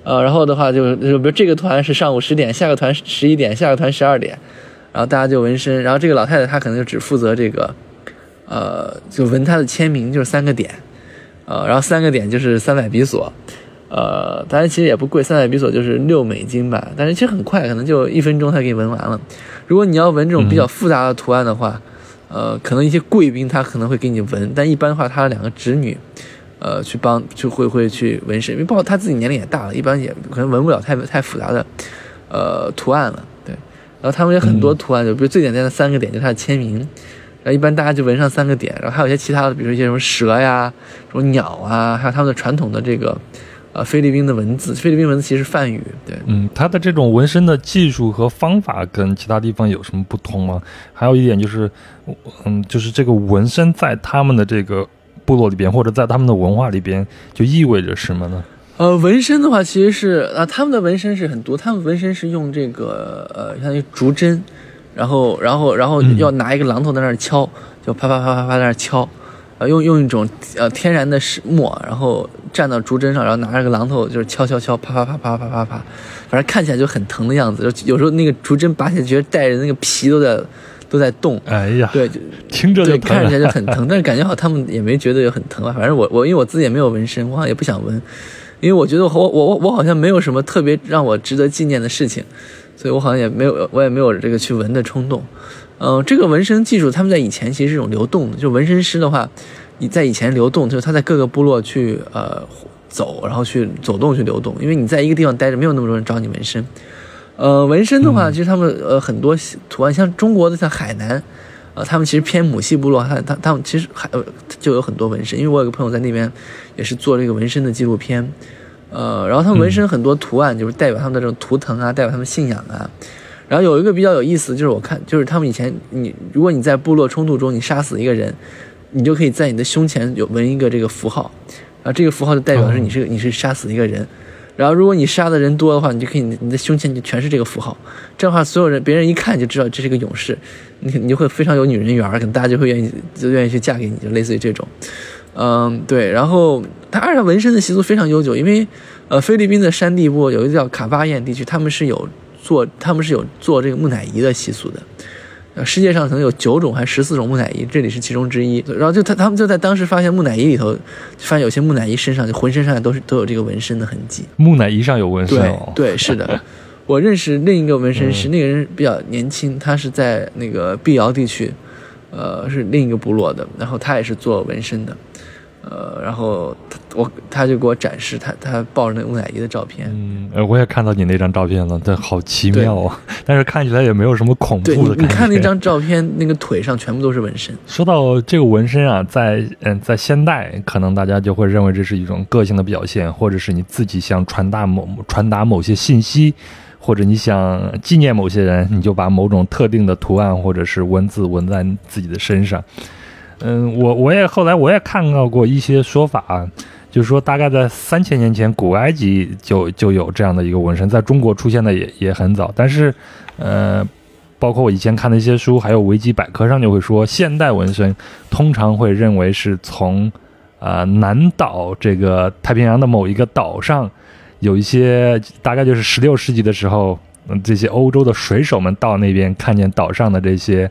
呃，然后的话就就比如这个团是上午十点，下个团十一点，下个团十二点，然后大家就纹身，然后这个老太太她可能就只负责这个，呃，就纹她的签名，就是三个点，呃，然后三个点就是三百比索，呃，当然其实也不贵，三百比索就是六美金吧，但是其实很快，可能就一分钟他给你纹完了。如果你要纹这种比较复杂的图案的话，呃，可能一些贵宾他可能会给你纹，但一般的话，他的两个侄女，呃，去帮就会会去纹身，因为包括他自己年龄也大了，一般也可能纹不了太太复杂的，呃，图案了。对，然后他们有很多图案，就比如最简单的三个点，就是他的签名，然后一般大家就纹上三个点，然后还有一些其他的，比如说一些什么蛇呀、什么鸟啊，还有他们的传统的这个。呃，菲律宾的文字，菲律宾文字其实是梵语，对，嗯，它的这种纹身的技术和方法跟其他地方有什么不同吗？还有一点就是，嗯，就是这个纹身在他们的这个部落里边，或者在他们的文化里边，就意味着什么呢？呃，纹身的话，其实是啊，他们的纹身是很多，他们纹身是用这个呃，相当于竹针，然后，然后，然后要拿一个榔头在那儿敲，就啪啪啪啪啪在那儿敲。呃，用用一种呃天然的石墨，然后蘸到竹针上，然后拿着个榔头，就是敲敲敲，啪啪啪啪啪啪啪，反正看起来就很疼的样子。就有时候那个竹针拔起来，觉得带着那个皮都在都在动。哎呀，对，听着就看起来就很疼，但是感觉好，他们也没觉得有很疼啊。反正我我因为我自己也没有纹身，我好像也不想纹，因为我觉得我我我我好像没有什么特别让我值得纪念的事情，所以我好像也没有我也没有这个去纹的冲动。嗯，这个纹身技术，他们在以前其实是一种流动的。就纹身师的话，你在以前流动，就是他在各个部落去呃走，然后去走动去流动。因为你在一个地方待着，没有那么多人找你纹身。呃，纹身的话，其实他们呃很多图案，像中国的像海南，呃，他们其实偏母系部落，他他他们其实还就有很多纹身。因为我有个朋友在那边也是做这个纹身的纪录片，呃，然后他们纹身很多图案，就是代表他们的这种图腾啊，代表他们信仰啊。然后有一个比较有意思，就是我看，就是他们以前，你如果你在部落冲突中你杀死一个人，你就可以在你的胸前有纹一个这个符号，然后这个符号就代表是你是你是杀死一个人，然后如果你杀的人多的话，你就可以你的胸前就全是这个符号，这样的话所有人别人一看就知道这是个勇士，你你就会非常有女人缘，可能大家就会愿意就愿意去嫁给你，就类似于这种，嗯，对，然后他二上纹身的习俗非常悠久，因为呃菲律宾的山地部有一个叫卡巴彦地区，他们是有。做他们是有做这个木乃伊的习俗的，呃，世界上可能有九种还是十四种木乃伊，这里是其中之一。然后就他他们就在当时发现木乃伊里头，发现有些木乃伊身上就浑身上下都是都有这个纹身的痕迹。木乃伊上有纹身？对对，是的。我认识另一个纹身师，那个人比较年轻，他是在那个碧瑶地区，呃，是另一个部落的，然后他也是做纹身的。呃，然后他我他就给我展示他他抱着那木乃伊的照片，嗯，我也看到你那张照片了，对，好奇妙啊，但是看起来也没有什么恐怖的感觉。你看那张照片，那个腿上全部都是纹身。说到这个纹身啊，在嗯在现代，可能大家就会认为这是一种个性的表现，或者是你自己想传达某传达某些信息，或者你想纪念某些人，你就把某种特定的图案或者是文字纹在自己的身上。嗯，嗯我我也后来我也看到过一些说法，就是说大概在三千年前，古埃及就就有这样的一个纹身，在中国出现的也也很早。但是，呃，包括我以前看的一些书，还有维基百科上就会说，现代纹身通常会认为是从呃南岛这个太平洋的某一个岛上，有一些大概就是十六世纪的时候，嗯，这些欧洲的水手们到那边看见岛上的这些。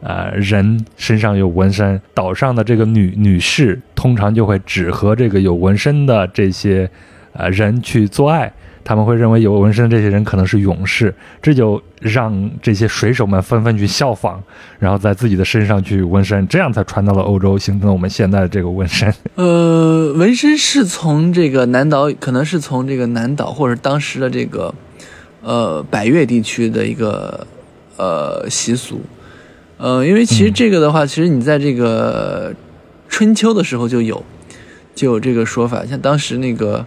呃，人身上有纹身，岛上的这个女女士通常就会只和这个有纹身的这些呃人去做爱，他们会认为有纹身的这些人可能是勇士，这就让这些水手们纷纷去效仿，然后在自己的身上去纹身，这样才传到了欧洲，形成了我们现在的这个纹身。呃，纹身是从这个南岛，可能是从这个南岛或者当时的这个呃百越地区的一个呃习俗。呃，因为其实这个的话，其实你在这个春秋的时候就有，就有这个说法。像当时那个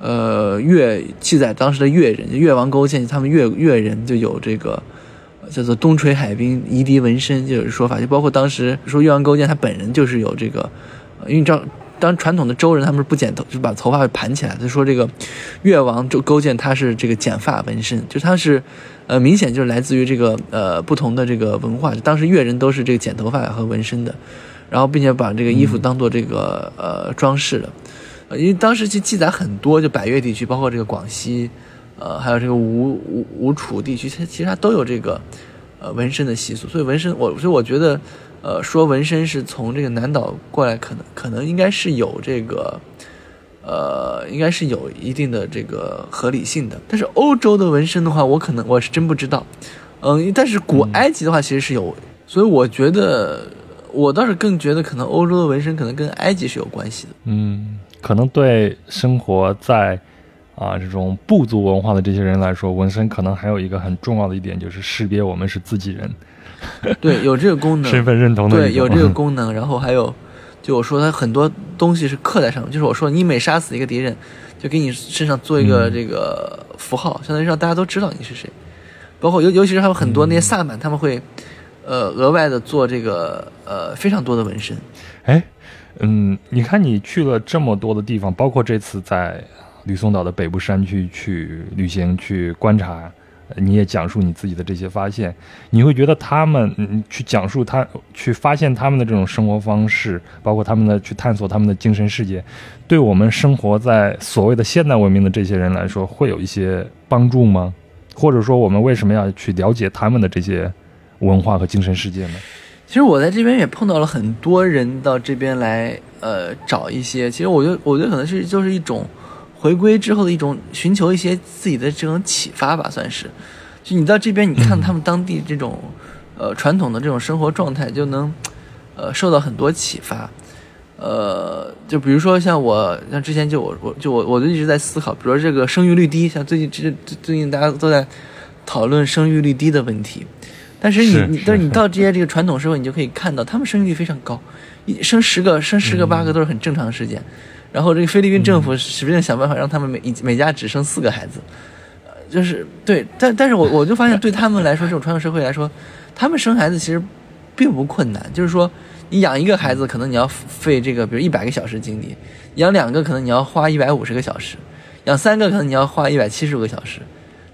呃越记载，当时的越人，越王勾践他们越越人就有这个叫做东垂海滨夷狄纹身，就有说法。就包括当时说越王勾践他本人就是有这个，因为你知道。当传统的周人他们是不剪头，就把头发盘起来。他说这个越王就勾践他是这个剪发纹身，就他是呃明显就是来自于这个呃不同的这个文化。当时越人都是这个剪头发和纹身的，然后并且把这个衣服当做这个呃装饰的。因为当时其记载很多，就百越地区，包括这个广西，呃还有这个吴吴吴楚地区，它其实它都有这个呃纹身的习俗，所以纹身我所以我觉得，呃说纹身是从这个南岛过来，可能可能应该是有这个，呃应该是有一定的这个合理性的。但是欧洲的纹身的话，我可能我是真不知道，嗯，但是古埃及的话其实是有，所以我觉得我倒是更觉得可能欧洲的纹身可能跟埃及是有关系的。嗯，可能对生活在啊这种部族文化的这些人来说，纹身可能还有一个很重要的一点，就是识别我们是自己人，对，有这个功能，身份认同的对，有这个功能。然后还有，就我说它很多东西是刻在上面，就是我说你每杀死一个敌人，就给你身上做一个嗯这个符号，相当于让大家都知道你是谁。包括尤尤其是还有很多那些萨满，他们会呃额外的做这个呃非常多的纹身。哎，嗯，你看你去了这么多的地方，包括这次在吕宋岛的北部山区去旅行去观察，呃你也讲述你自己的这些发现，你会觉得他们去讲述他去发现他们的这种生活方式，包括他们的去探索他们的精神世界，对我们生活在所谓的现代文明的这些人来说，会有一些帮助吗？或者说，我们为什么要去了解他们的这些文化和精神世界呢？其实我在这边也碰到了很多人到这边来，呃，找一些。其实我觉得，我觉得可能是就是一种回归之后的一种寻求一些自己的这种启发吧，算是。就你到这边，你看他们当地这种，呃，传统的这种生活状态，就能，呃，受到很多启发。呃，就比如说像我，像之前就我我就我我就一直在思考，比如说这个生育率低，像最近这最最近大家都在讨论生育率低的问题。但是你但是你到这些这个传统社会，你就可以看到，他们生育率非常高，一生十个生十个八个都是很正常的事件。然后这个菲律宾政府使劲想办法让他们每一每家只生四个孩子，呃，就是对，但但是我我就发现对他们来说，这种传统社会来说，他们生孩子其实并不困难，就是说你养一个孩子可能你要费这个比如一百个小时精力，养两个可能你要花一百五十个小时，养三个可能你要花一百七十个小时，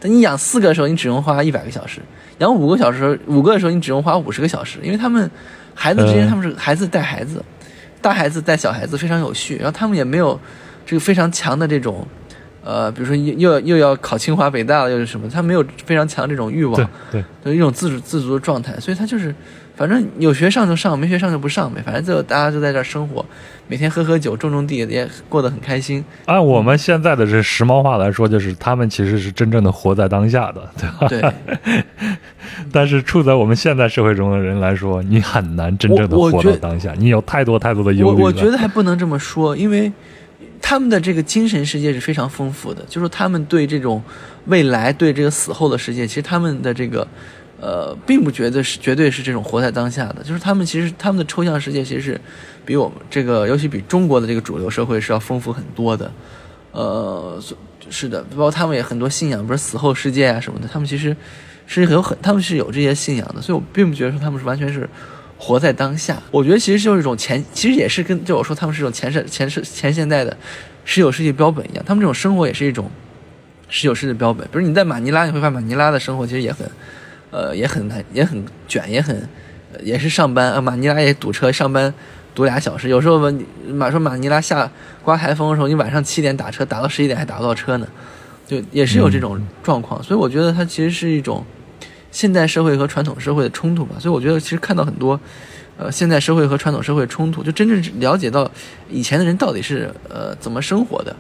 但你养四个的时候你只用花一百个小时。养五个小时，五个的时候你只用花五十个小时，因为他们孩子之间嗯。他们是孩子带孩子，大孩子带小孩子非常有序，然后他们也没有这个非常强的这种，呃，比如说又又又要考清华北大了，又是什么，他没有非常强这种欲望对，一种自主自足的状态，所以他就是反正有学上就上，没学上就不上呗，反正最后大家就在这儿生活，每天喝喝酒，种种地，也过得很开心。按我们现在的这时髦话来说，就是他们其实是真正的活在当下的，对吧？对，但是处在我们现代社会中的人来说，你很难真正的活到当下，你有太多太多的忧虑我觉得还不能这么说，因为他们的这个精神世界是非常丰富的，就是他们对这种未来、对这个死后的世界，其实他们的这个呃，并不觉得是绝对是这种活在当下的，就是他们其实他们的抽象世界其实是比我们这个，尤其比中国的这个主流社会是要丰富很多的。呃，是的，包括他们也很多信仰，比如死后世界啊什么的，他们其实是很有很，他们是有这些信仰的，所以我并不觉得说他们是完全是活在当下。我觉得其实就是一种前，其实也是跟就我说他们是一种前世前世前现代的十九世纪标本一样，他们这种生活也是一种十九世纪标本。比如你在马尼拉，你会发现马尼拉的生活其实也很，呃，也很难，也很卷，也很，也是上班啊，马尼拉也堵车，上班堵俩小时。有时候吧，马说马尼拉下刮台风的时候，你晚上七点打车，打到十一点还打不到车呢，就也是有这种状况。所以我觉得它其实是一种现代社会和传统社会的冲突吧。所以我觉得其实看到很多。呃，现代社会和传统社会冲突，就真正了解到以前的人到底是呃怎么生活的。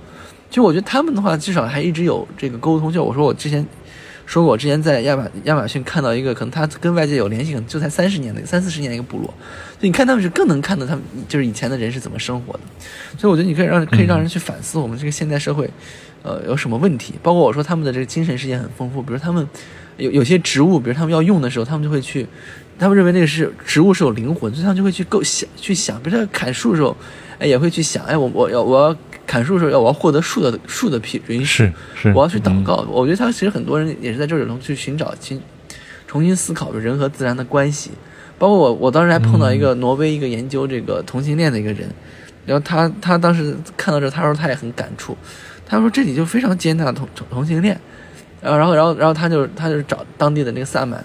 就我觉得他们的话，至少还一直有这个沟通。就我说我之前说过，我之前在亚马亚马逊看到一个，可能他跟外界有联系，可能就才三十年的三四十年的一个部落。所以你看他们是更能看到他们就是以前的人是怎么生活的。所以我觉得你可以让可以让人去反思我们这个现代社会，呃，有什么问题。包括我说他们的这个精神世界很丰富，比如他们有有些植物，比如他们要用的时候，他们就会去。他们认为那个是植物是有灵魂，所以他们就会去构想去想，比如说砍树的时候，哎，也会去想，哎，我我要我要砍树的时候，要我要获得树的树的批允许，是是，我要去祷告。我觉得他其实很多人也是在这里头去寻找、去重新思考人和自然的关系。包括我，我当时还碰到一个挪威一个研究这个同性恋的一个人，然后他他当时看到这，他说他也很感触，他说这里就非常接纳同同同性恋，然后然后然后然后他就他就找当地的那个萨满，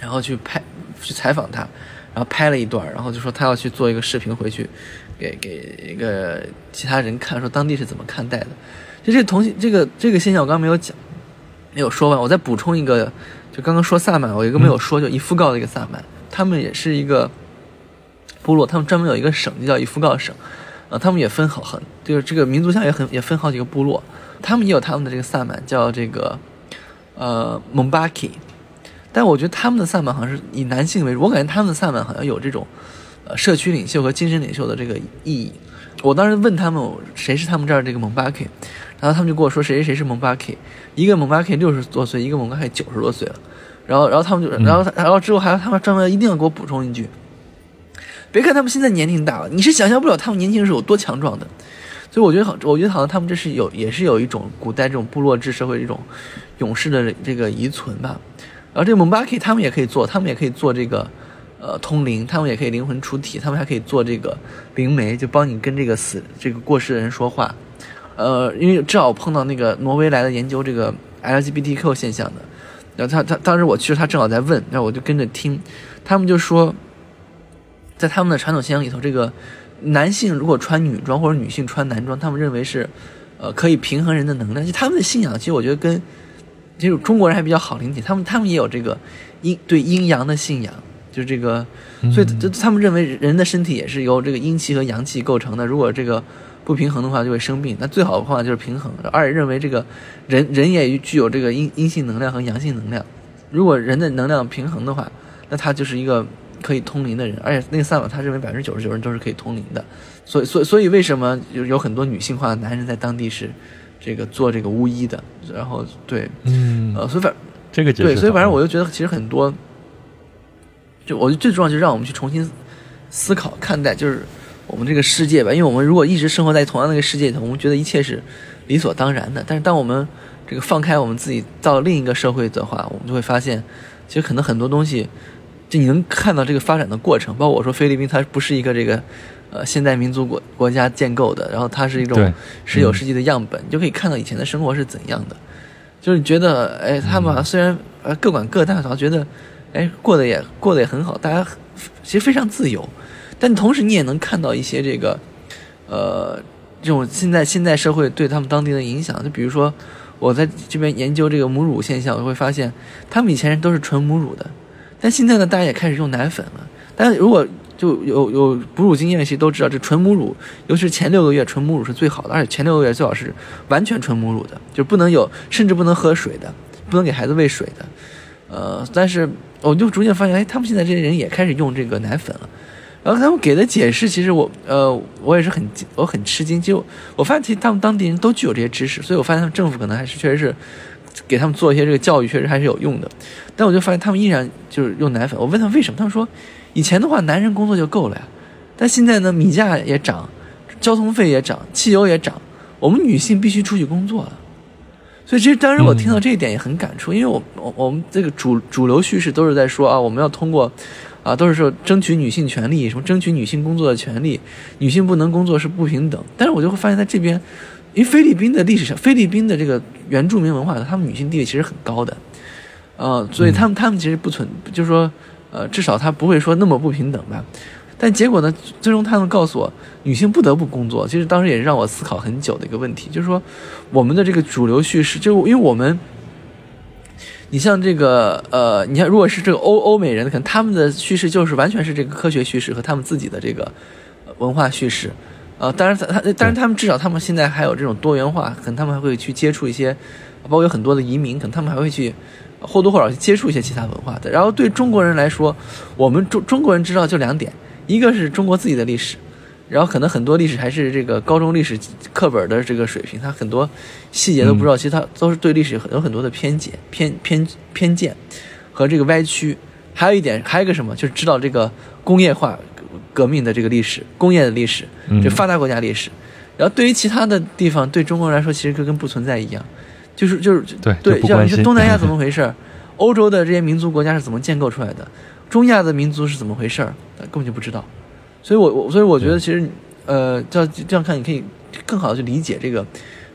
然后去拍去采访他，然后拍了一段，然后就说他要去做一个视频回去给给一个其他人看，说当地是怎么看待的。就这个同性这个这个现象我刚刚没有讲，没有说完，我再补充一个就刚刚说萨满，我一个没有说，就伊夫告的一个萨满，他们也是一个部落，他们专门有一个省，就叫伊夫告省，啊，他们也分好很，就是这个民族像也很也分好几个部落，他们也有他们的这个萨满，叫这个呃蒙巴基但我觉得他们的萨满好像是以男性为主，我感觉他们的萨满好像有这种呃社区领袖和精神领袖的这个意义。我当时问他们谁是他们这儿这个蒙巴 k 然后他们就跟我说谁谁谁是蒙巴 k 一个蒙巴 k 六十多岁，一个蒙巴 k 九十多岁了。然后然后他们就然后然后之后还要他们专门一定要给我补充一句，别看他们现在年龄大了，你是想象不了他们年轻时候有多强壮的。所以我觉得好，我觉得好像他们这是有也是有一种古代这种部落制社会这种勇士的这个遗存吧。然后这个蒙巴 k 他们也可以做，他们也可以做这个，呃，通灵，他们也可以灵魂出体，他们还可以做这个灵媒，就帮你跟这个死这个过世的人说话。呃，因为正好碰到那个挪威来的研究这个 LGBTQ 现象的，然后他他当时我去，他正好在问，然后我就跟着听，他们就说，在他们的传统信仰里头，这个男性如果穿女装或者女性穿男装，他们认为是，呃，可以平衡人的能量。就他们的信仰，其实我觉得跟。其实中国人还比较好理解，他们他们也有这个阴对阴阳的信仰，就是这个，所以就他们认为人的身体也是由这个阴气和阳气构成的，如果这个不平衡的话就会生病，那最好的方法就是平衡。二认为这个人人也具有这个阴阴性能量和阳性能量，如果人的能量平衡的话，那他就是一个可以通灵的人，而且那个萨满他认为百分之九十九人都是可以通灵的，所以所以所以为什么有有很多女性化的男人在当地是？这个做这个巫医的，然后对，嗯，呃，所以反这个对，所以反正我就觉得其实很多，就我觉得最重要就是让我们去重新思考看待，就是我们这个世界吧。因为我们如果一直生活在同样的一个世界里头，我们觉得一切是理所当然的。但是当我们这个放开我们自己到另一个社会的话，我们就会发现，其实可能很多东西，就你能看到这个发展的过程。包括我说菲律宾，它不是一个这个。呃，现代民族国国家建构的，然后它是一种十九世纪的样本，你就可以看到以前的生活是怎样的。就是觉得，哎，他们虽然呃各管各，但好像觉得，哎，过得也过得也很好，大家其实非常自由。但同时，你也能看到一些这个，呃，这种现在现在社会对他们当地的影响。就比如说，我在这边研究这个母乳现象，我会发现，他们以前都是纯母乳的，但现在呢，大家也开始用奶粉了。但如果就有有哺乳经验的，其实都知道，这纯母乳，尤其是前六个月，纯母乳是最好的，而且前六个月最好是完全纯母乳的，就不能有，甚至不能喝水的，不能给孩子喂水的。呃，但是我就逐渐发现，哎，他们现在这些人也开始用这个奶粉了。然后他们给的解释，其实我呃，我也是很我很吃惊，就我发现其实他们当地人都具有这些知识，所以我发现他们政府可能还是确实是给他们做一些这个教育，确实还是有用的。但我就发现他们依然就是用奶粉。我问他为什么，他们说。以前的话，男人工作就够了呀，但现在呢，米价也涨，交通费也涨，汽油也涨，我们女性必须出去工作了。所以，其实当时我听到这一点也很感触，因为我我我们这个主主流叙事都是在说啊，我们要通过啊，都是说争取女性权利，什么争取女性工作的权利，女性不能工作是不平等。但是我就会发现，在这边，因为菲律宾的历史上，菲律宾的这个原住民文化，他们女性地位其实很高的，呃，所以他们他们其实不存，就是说。呃，至少他不会说那么不平等吧，但结果呢，最终他们告诉我，女性不得不工作。其实当时也是让我思考很久的一个问题，就是说，我们的这个主流叙事，就因为我们，你像这个，呃，你像，如果是这个欧欧美人，可能他们的叙事就是完全是这个科学叙事和他们自己的这个文化叙事，呃，当然他他，当然他们至少他们现在还有这种多元化，可能他们还会去接触一些，包括有很多的移民，可能他们还会去。或多或少去接触一些其他文化的，然后对中国人来说，我们中中国人知道就两点，一个是中国自己的历史，然后可能很多历史还是这个高中历史课本的这个水平，他很多细节都不知道，其实他都是对历史有很多的偏见、偏偏偏见和这个歪曲。还有一点，还有一个什么，就是知道这个工业化革命的这个历史、工业的历史，这发达国家历史。然后对于其他的地方，对中国人来说，其实就跟不存在一样。就是就是对对，像你说东南亚怎么回事欧洲的这些民族国家是怎么建构出来的？中亚的民族是怎么回事儿？根本就不知道。所以我我所以我觉得其实呃，这样这样看，你可以更好的去理解这个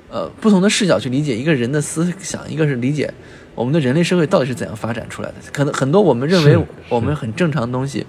呃不同的视角去理解一个人的思想，一个是理解我们的人类社会到底是怎样发展出来的。可能很多我们认为我们很正常的东西，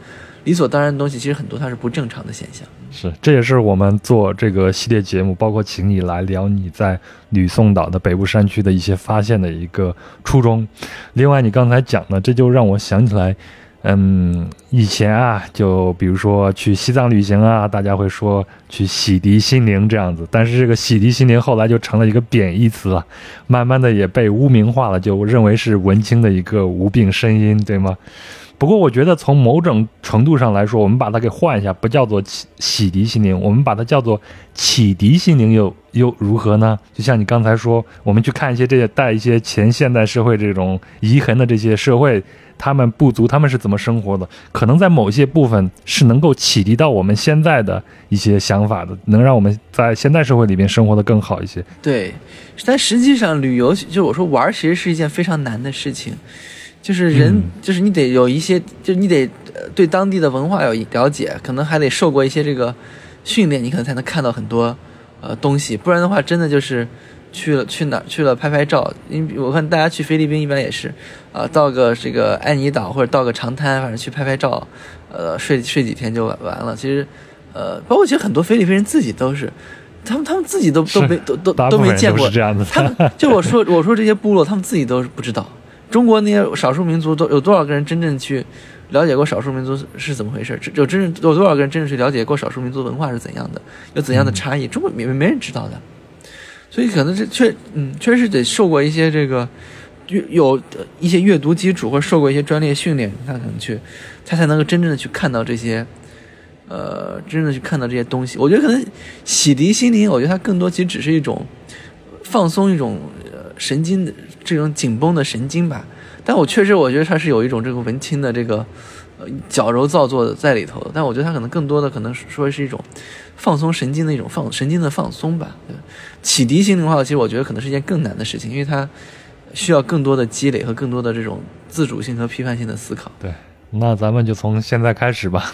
理所当然的东西，其实很多它是不正常的现象。是，这也是我们做这个系列节目，包括请你来聊你在吕宋岛的北部山区的一些发现的一个初衷。另外，你刚才讲的，这就让我想起来，嗯，以前啊，就比如说去西藏旅行啊，大家会说去洗涤心灵这样子，但是这个洗涤心灵后来就成了一个贬义词了，慢慢的也被污名化了，就认为是文青的一个无病呻吟，对吗？不过我觉得从某种程度上来说，我们把它给换一下，不叫做洗洗涤心灵，我们把它叫做启迪心灵，又又如何呢？就像你刚才说，我们去看一些这些带一些前现代社会这种遗痕的这些社会，他们部族他们是怎么生活的？可能在某些部分是能够启迪到我们现在的一些想法的，能让我们在现代社会里面生活的更好一些。对，但实际上旅游，就我说玩，其实是一件非常难的事情。就是人，就是你得有一些，就是你得对当地的文化有了解，可能还得受过一些这个训练，你可能才能看到很多呃东西。不然的话，真的就是去了去哪去了拍拍照。因为我看大家去菲律宾一般也是，呃，到个这个爱尼岛或者到个长滩，反正去拍拍照，呃，睡睡几天就完完了。其实，呃，包括其实很多菲律宾人自己都是，他们他们自己都都没都都都没见过。他们就我说我说这些部落，他们自己都是不知道。中国那些少数民族都有多少个人真正去了解过少数民族是怎么回事？有真正有多少个人真正去了解过少数民族文化是怎样的？有怎样的差异？中国没没人知道的。所以可能是确嗯，确实得受过一些这个阅有一些阅读基础，或者受过一些专业训练，他可能去他才能够真正的去看到这些呃，真正的去看到这些东西。我觉得可能洗涤心灵，我觉得它更多其实只是一种放松一种呃神经的。这种紧绷的神经吧，但我确实我觉得它是有一种这个文青的这个呃矫揉造作的在里头，但我觉得它可能更多的可能说是一种放松神经的一种放神经的放松吧。启迪心灵的话，其实我觉得可能是一件更难的事情，因为它需要更多的积累和更多的这种自主性和批判性的思考。对，那咱们就从现在开始吧，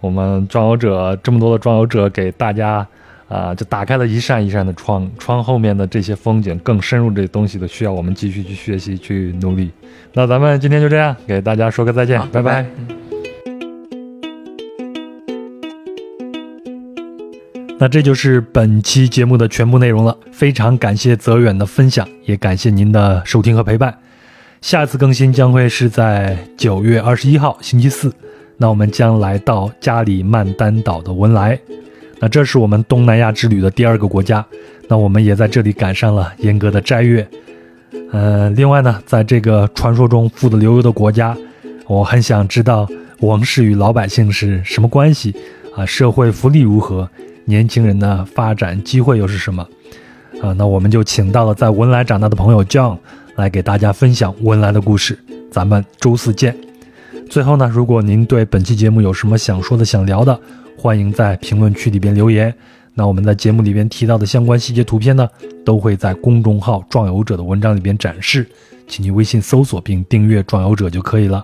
我们装游者这么多的装游者给大家。啊，就打开了一扇一扇的窗，窗后面的这些风景，更深入这东西的需要我们继续去学习，去努力。那咱们今天就这样，给大家说个再见，拜拜。那这就是本期节目的全部内容了，非常感谢泽远的分享，也感谢您的收听和陪伴。下次更新将会是在九月二十一号星期四，那我们将来到加里曼丹岛的文莱。那这是我们东南亚之旅的第二个国家，那我们也在这里赶上了严格的斋月。呃，另外呢，在这个传说中富得流油的国家，我很想知道王室与老百姓是什么关系啊？社会福利如何？年轻人的发展机会又是什么？啊，那我们就请到了在文莱长大的朋友 John 来给大家分享文莱的故事。咱们周四见。最后呢，如果您对本期节目有什么想说的、想聊的，欢迎在评论区里边留言。那我们在节目里边提到的相关细节图片呢，都会在公众号“壮游者”的文章里边展示，请您微信搜索并订阅“壮游者”就可以了。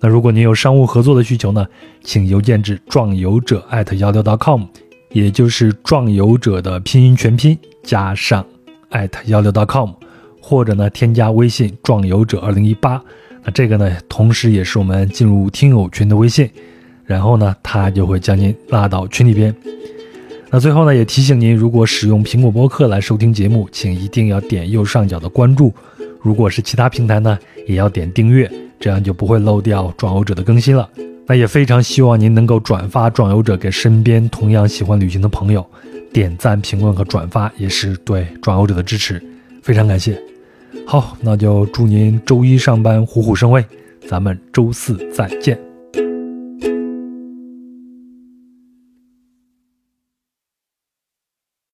那如果您有商务合作的需求呢，请邮件至壮游者艾特幺六 .com，也就是壮游者的拼音全拼加上艾特幺六 .com，或者呢添加微信“壮游者二零一八”。那这个呢，同时也是我们进入听友群的微信。然后呢，他就会将您拉到群里边。那最后呢，也提醒您，如果使用苹果播客来收听节目，请一定要点右上角的关注；如果是其他平台呢，也要点订阅，这样就不会漏掉壮游者的更新了。那也非常希望您能够转发壮游者给身边同样喜欢旅行的朋友，点赞、评论和转发也是对壮游者的支持，非常感谢。好，那就祝您周一上班虎虎生威，咱们周四再见。